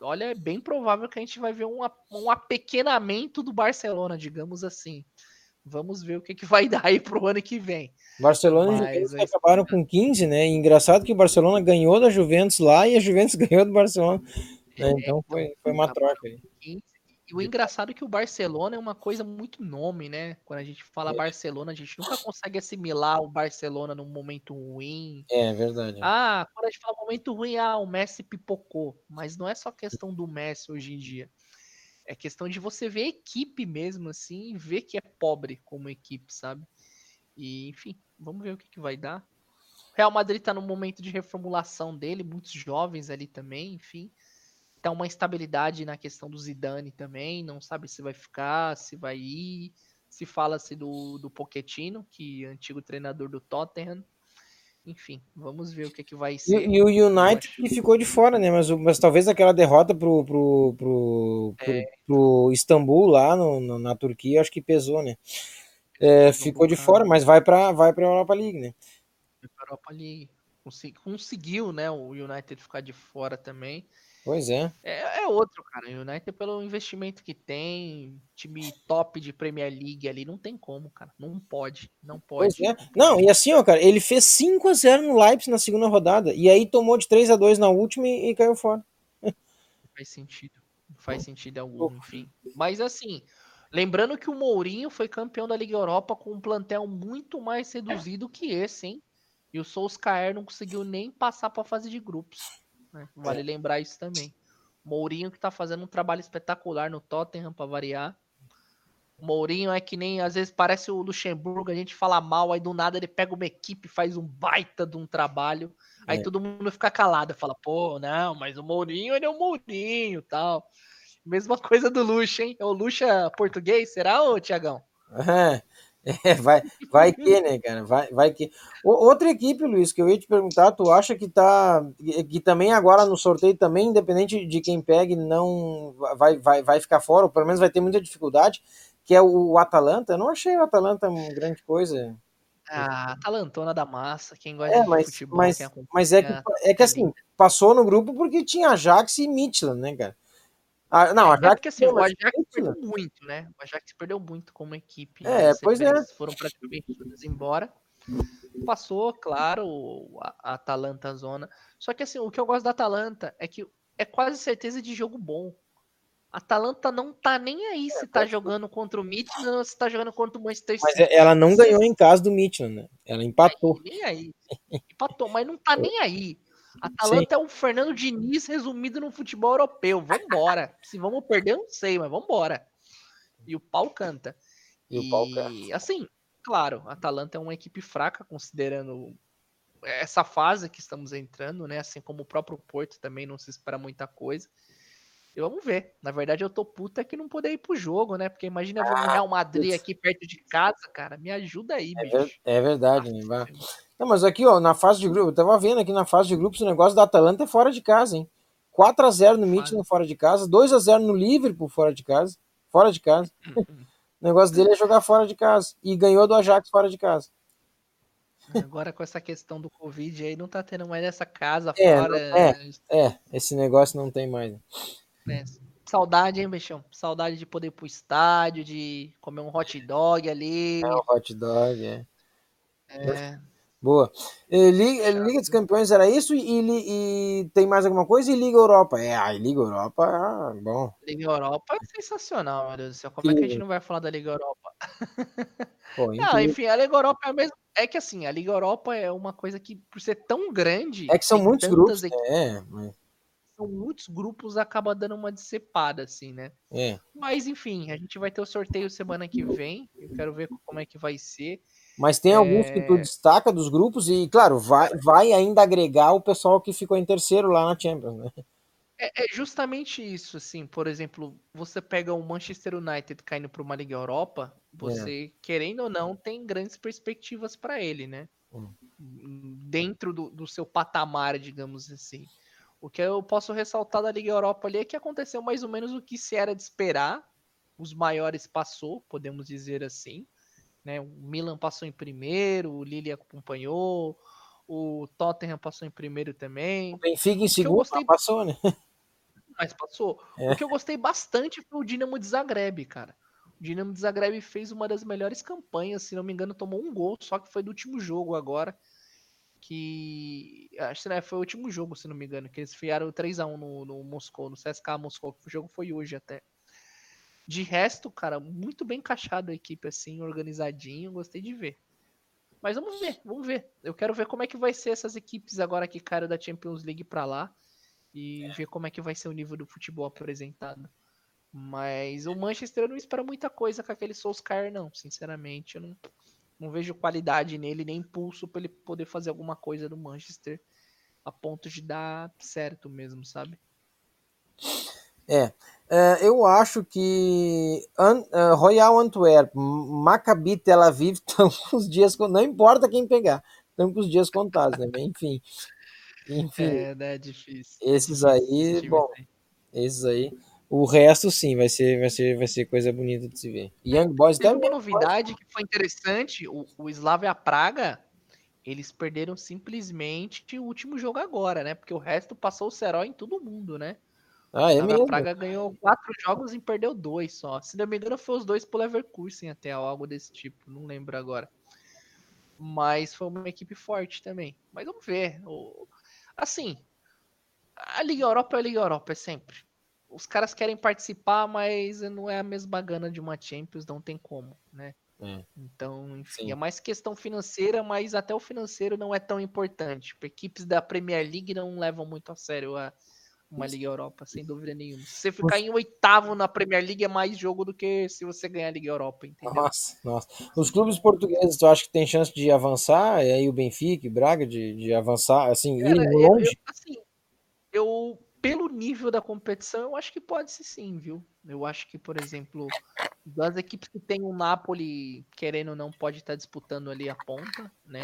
S2: Olha, é bem provável que a gente vai ver um, um apequenamento do Barcelona, digamos assim. Vamos ver o que, que vai dar aí pro ano que vem.
S1: Barcelona Mas, e Juventus é... acabaram com 15, né? E engraçado que o Barcelona ganhou da Juventus lá e a Juventus ganhou do Barcelona. Né? É, então foi, foi uma troca aí.
S2: E o engraçado é que o Barcelona é uma coisa muito nome, né? Quando a gente fala é. Barcelona, a gente nunca consegue assimilar o Barcelona num momento ruim.
S1: É verdade.
S2: Ah, quando a gente fala momento ruim, ah, o Messi pipocou. Mas não é só questão do Messi hoje em dia. É questão de você ver a equipe mesmo, assim, e ver que é pobre como equipe, sabe? E, enfim, vamos ver o que, que vai dar. O Real Madrid tá no momento de reformulação dele, muitos jovens ali também, enfim. Tá uma instabilidade na questão do Zidane também, não sabe se vai ficar, se vai ir. Se fala-se do, do Pochettino, que é antigo treinador do Tottenham. Enfim, vamos ver o que, que vai ser.
S1: E, e o United que ficou de fora, né? Mas, mas talvez aquela derrota pro, pro, pro, pro, é. pro Istambul lá no, no, na Turquia, acho que pesou, né? É, ficou de fora, mas vai para vai para Europa League, né?
S2: Europa League. Conseguiu, né? O United ficar de fora também.
S1: Pois é.
S2: é. É, outro, cara. O United, pelo investimento que tem, time top de Premier League ali, não tem como, cara. Não pode. Não pode.
S1: Pois é. Não, e assim, ó, cara, ele fez 5 a 0 no Leipzig na segunda rodada. E aí tomou de 3 a 2 na última e, e caiu fora.
S2: Faz sentido. Faz sentido algum, enfim. Mas assim, lembrando que o Mourinho foi campeão da Liga Europa com um plantel muito mais reduzido que esse, hein? E o Solskjaer não conseguiu nem passar para a fase de grupos. Né? Vale
S1: É.
S2: lembrar isso também. Mourinho que tá fazendo um trabalho espetacular no Tottenham para variar. O Mourinho é que nem, às vezes parece o Luxemburgo, a gente fala mal, aí do nada ele pega uma equipe, faz um baita de um trabalho, aí
S1: É.
S2: todo mundo fica calado, fala, pô, não, mas o Mourinho, ele é o Mourinho tal. Mesma coisa do Luxa, hein? É o Luxa português, será, ô Tiagão?
S1: É, vai, vai que, né, cara? Vai, vai que. O- outra equipe, Luiz, que eu ia te perguntar, tu acha que tá. Que também agora no sorteio, também, independente de quem pegue, não vai, vai, vai ficar fora, ou pelo menos vai ter muita dificuldade, que é o Atalanta. Eu não achei o Atalanta uma grande coisa.
S2: Ah, talantona da massa, quem gosta
S1: É,
S2: de
S1: mas,
S2: futebol,
S1: mas, mas é, que, é que assim, passou no grupo porque tinha Ajax e Midtjylland, né, cara? Ah, não,
S2: É
S1: Ajax.
S2: porque assim, o
S1: mas
S2: Ajax perdeu muito, né? O Ajax perdeu muito como equipe.
S1: É,
S2: As
S1: pois é.
S2: Foram praticamente todas embora. Passou, claro, o- a, a Atalanta zona. Só que assim, o que eu gosto da Atalanta é que é quase certeza de jogo bom. A Atalanta não tá nem aí se tá jogando contra o Midland ou se tá jogando contra o Manchester
S1: Mas
S2: City.
S1: ela não ganhou em casa do Midtjylland, né? Ela empatou.
S2: Nem aí. Empatou, mas não tá nem aí. Atalanta é o Fernando Diniz resumido no futebol europeu. Vambora. Se vamos perder, eu não sei, mas vambora. E o pau canta.
S1: E o pau canta.
S2: assim, claro, a Atalanta é uma equipe fraca, considerando essa fase que estamos entrando, né? Assim como o próprio Porto também não se espera muita coisa. E vamos ver. Na verdade, eu tô puta que não poder ir pro jogo, né? Porque imagina ver um Real Madrid aqui perto de casa, cara. Me ajuda aí,
S1: É,
S2: bicho.
S1: ver- é verdade, né? Não, mas aqui, ó, na fase de grupo, eu tava vendo aqui na fase de grupos, o negócio da Atalanta é fora de casa, hein? 4x0 no Midtjylland fora de casa, 2x0 no Liverpool fora de casa, fora de casa. o negócio dele é jogar fora de casa. E ganhou do Ajax fora de casa.
S2: Agora com essa questão do Covid aí, não tá tendo mais essa casa
S1: É,
S2: fora.
S1: é. É, esse negócio não tem mais.
S2: né? Saudade, hein, Bechão? Saudade de poder ir pro estádio, de comer um hot dog ali.
S1: É um hot dog, é.
S2: É,
S1: Boa. E Liga, Liga dos Campeões era isso e, e tem mais alguma coisa? E Liga Europa? É, a Liga Europa, ah, bom.
S2: Liga Europa é sensacional, meu Deus do céu. Como é que a gente não vai falar da Liga Europa?
S1: Pô,
S2: Não,
S1: incrível.
S2: enfim, a Liga Europa é a mesma. É que assim, a Liga Europa é uma coisa que, por ser tão grande.
S1: É que são muitos grupos,
S2: equipes,
S1: é, mas-
S2: São muitos grupos, acaba dando uma decepada, assim, né?
S1: é.
S2: Mas enfim, a gente vai ter o sorteio semana que vem. Eu quero ver como é que vai ser.
S1: Mas tem alguns que tu
S2: É.
S1: destaca dos grupos e, claro, vai, vai ainda agregar o pessoal que ficou em terceiro lá na Champions, né?
S2: É, é justamente isso, assim. Por exemplo, você pega o Manchester United caindo para uma Liga Europa, você, querendo ou não, tem grandes perspectivas para ele, né?
S1: Hum.
S2: Dentro do, do seu patamar, digamos assim. O que eu posso ressaltar da Liga Europa ali é que aconteceu mais ou menos o que se era de esperar. Os maiores passou, podemos dizer assim. Né? O Milan passou em primeiro, o Lille acompanhou, o Tottenham passou em primeiro também.
S1: O Benfica em segundo,
S2: gostei-
S1: passou, né?
S2: mas passou.
S1: É.
S2: O que eu gostei bastante foi o Dinamo de Zagreb, cara. O Dinamo de Zagreb fez uma das melhores campanhas, se não me engano, tomou um gol, só que foi do último jogo agora. Que. Acho que né, foi o último jogo, se não me engano, que eles fiaram 3x1 no, no Moscou, no CSK Moscou. O jogo foi hoje até. De resto, cara, muito bem encaixado a equipe, assim, organizadinho, gostei de ver. Mas vamos ver, vamos ver. Eu quero ver como é que vai ser essas equipes agora que caíram da Champions League pra lá e ver como é que vai ser o nível do futebol apresentado. Mas o Manchester eu não espero muita coisa com aquele Solskjaer, não. Sinceramente, eu não, não vejo qualidade nele, nem impulso pra ele poder fazer alguma coisa no Manchester a ponto de dar certo mesmo, sabe?
S1: É. É, eu acho que An- eh, Royal Antwerp, Maccabi Tel Aviv estão com os dias, con- não importa quem pegar, estão com os dias contados, né? Enfim. Enfim,
S2: É, né? Difícil.
S1: esses
S2: Difícil
S1: aí,
S2: times
S1: bom, esses aí. O resto sim, vai ser, vai ser, vai ser coisa bonita de se ver. Young Boys também.
S2: uma novidade que foi interessante, o, o Slavia Praga, eles perderam simplesmente o último jogo agora, né? Porque o resto passou o Serol em todo mundo, né?
S1: Ah, é
S2: A
S1: mesmo.
S2: Praga ganhou quatro jogos e perdeu dois só. Se não me engano, foi os dois pro Leverkusen até, ou algo desse tipo. Não lembro agora. Mas foi uma equipe forte também. Mas vamos ver. Assim, a Liga Europa é a Liga Europa, é sempre. Os caras querem participar, mas não é a mesma gana de uma Champions, não tem como, né?
S1: É.
S2: Então, enfim,
S1: Sim.
S2: é mais questão financeira, mas até o financeiro não é tão importante. Equipes da Premier League não levam muito a sério a uma Liga Europa, sem dúvida nenhuma. Se você ficar em oitavo na Premier League é mais jogo do que se você ganhar a Liga Europa, entendeu?
S1: Nossa, nossa. Os clubes portugueses, tu acha que tem chance de avançar? E aí o Benfica e Braga de, de avançar, assim, ir
S2: Cara, eu-
S1: longe?
S2: eu- assim, eu, pelo nível da competição, eu acho que pode ser sim, viu? Eu acho que, por exemplo, das equipes que tem o Napoli, querendo ou não, pode estar disputando ali a ponta, né?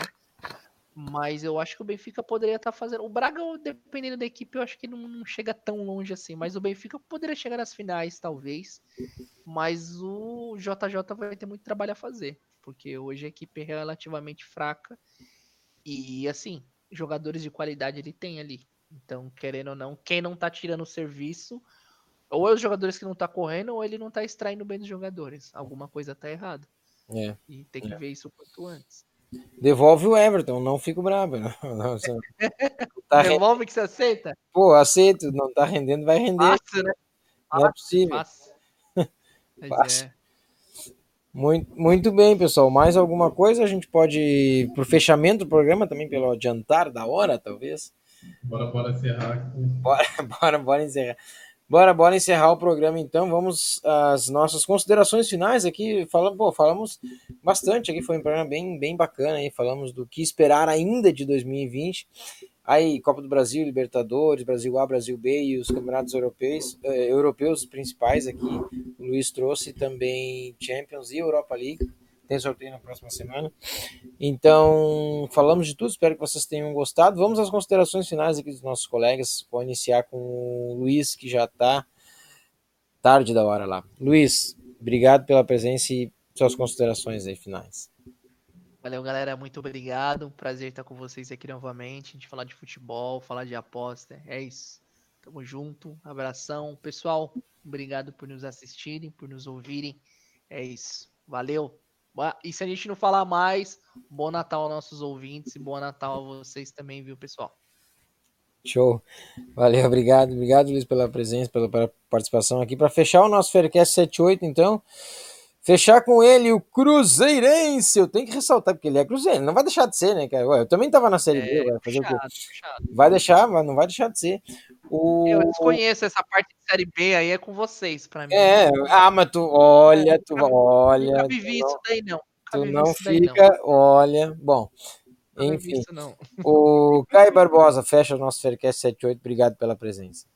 S2: Mas eu acho que o Benfica poderia estar fazendo. O Braga, dependendo da equipe, eu acho que não, não chega tão longe assim. Mas o Benfica poderia chegar nas finais, talvez. Mas o JJ vai ter muito trabalho a fazer. Porque hoje a equipe é relativamente fraca. E assim, jogadores de qualidade ele tem ali. Então, querendo ou não, quem não tá tirando o serviço, ou é os jogadores que não tá correndo, ou ele não tá extraindo bem dos jogadores. Alguma coisa tá errada.
S1: É.
S2: E tem que
S1: É.
S2: ver isso o quanto antes.
S1: Devolve o Everton, não fico bravo. Não, não, você tá re-
S2: Devolve que você aceita?
S1: Pô, aceito, não tá rendendo, vai render.
S2: Fácil, né?
S1: não é possível.
S2: Fácil. é.
S1: Muito, muito bem, pessoal. Mais alguma coisa? A gente pode ir pro fechamento do programa também, pelo adiantar da hora, talvez.
S3: Bora, bora encerrar aqui.
S1: Bora, bora, bora encerrar. Bora, bora encerrar o programa então. Vamos às nossas considerações finais aqui. Falamos, pô, falamos bastante aqui, foi um programa bem, bem bacana aí. Falamos do que esperar ainda de 2020. Aí, Copa do Brasil, Libertadores, Brasil A, Brasil B e os campeonatos europeus, eh, europeus principais aqui. O Luiz trouxe também Champions e Europa League. Tem sorteio na próxima semana. Então, falamos de tudo. Espero que vocês tenham gostado. Vamos às considerações finais aqui dos nossos colegas. Vou iniciar com o Luiz, que já está tarde da hora lá. Luiz, obrigado pela presença e suas considerações aí finais.
S2: Valeu, galera. Muito obrigado. Prazer estar com vocês aqui novamente. A gente falar de futebol, falar de aposta. É isso. Tamo junto. Abração. Pessoal, obrigado por nos assistirem, por nos ouvirem. É isso. Valeu. E se a gente não falar mais, bom Natal aos nossos ouvintes e bom Natal a vocês também, viu, pessoal?
S1: Show. Valeu, obrigado. Obrigado, Luiz, pela presença, pela, pela participação aqui. Para fechar o nosso Faircast 78, então. Fechar com ele, o Cruzeirense. Eu tenho que ressaltar, porque ele é Cruzeiro. Não vai deixar de ser, né, cara? Ué, eu também tava na Série B, vai fazer o quê? Vai deixar, mas não vai deixar de ser. O...
S2: Eu desconheço essa parte de Série B aí, é com vocês, pra mim.
S1: É, ah, mas tu, olha, tu,
S2: Nunca-
S1: olha,
S2: Nunca vivi
S1: não,
S2: isso daí, não. Nunca
S1: tu não
S2: isso daí, não.
S1: fica, olha, bom,
S2: Nunca vivi
S1: enfim,
S2: isso, não.
S1: o Caio Barbosa fecha o nosso Faircast 78, obrigado pela presença.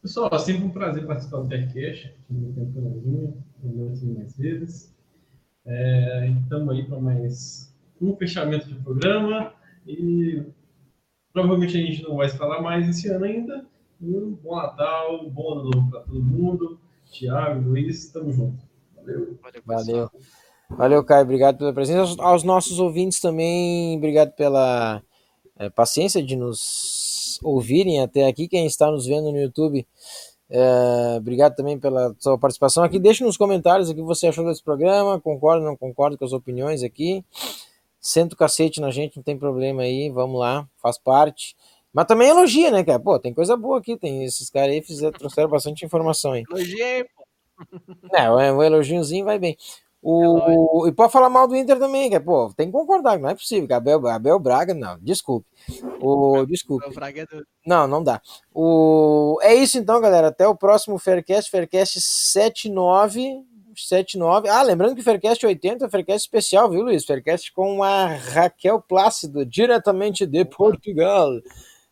S3: Pessoal, é sempre um prazer participar do Faircast. Tive tempo não prometo vir mais vezes. É, Estamos aí para mais um fechamento de programa e provavelmente a gente não vai se falar mais esse ano ainda. Um bom Natal, um bom ano novo para todo mundo. Tiago, Luiz, estamos juntos. Valeu.
S2: Valeu,
S1: Valeu. Valeu, Caio, obrigado pela presença. Aos, aos nossos ouvintes também, obrigado pela eh, paciência de nos ouvirem até aqui. Quem está nos vendo no YouTube, eh, obrigado também pela sua participação aqui. Deixe nos comentários o que você achou desse programa, concorda ou não concorda com as opiniões aqui. Senta o cacete na gente, não tem problema aí, vamos lá, faz parte. Mas também elogia, né, cara? Pô, tem coisa boa aqui, tem esses caras aí fizeram, trouxeram bastante informação aí.
S2: Elogiei, pô.
S1: É, o elogiozinho vai bem. O, e pode falar mal do Inter também, que é, pô, tem que concordar, não é possível. Abel, Abel Braga, não, desculpe. O, desculpe.
S2: É
S1: Não, não dá. O, é isso então, galera. Até o próximo Faircast, Faircast 79. 79. Ah, lembrando que o Faircast 80 é Faircast especial, viu, Luiz? Faircast com a Raquel Plácido, diretamente de Portugal.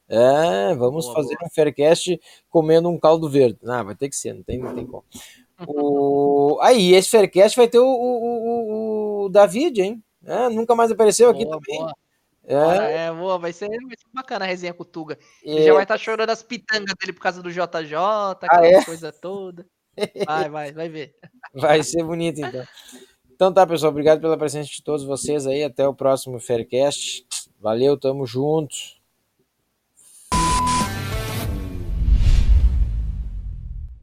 S1: É, vamos
S2: Boa,
S1: fazer um Faircast comendo um caldo verde. Ah, vai ter que ser, não tem, não tem como. O... Aí, esse Faircast vai ter o, o, o, o David, hein? É, nunca mais apareceu aqui
S2: Boa,
S1: também.
S2: boa.
S1: É,
S2: é, boa, vai ser, vai ser bacana a resenha com o Tuga. Ele
S1: é,
S2: já vai estar chorando as pitangas dele por causa do JJ,
S1: Ah,
S2: aquela
S1: é?
S2: coisa toda. Vai, vai, vai ver.
S1: Vai ser bonito, então. Então tá, pessoal. Obrigado pela presença de todos vocês aí. Até o próximo Faircast. Valeu, tamo junto.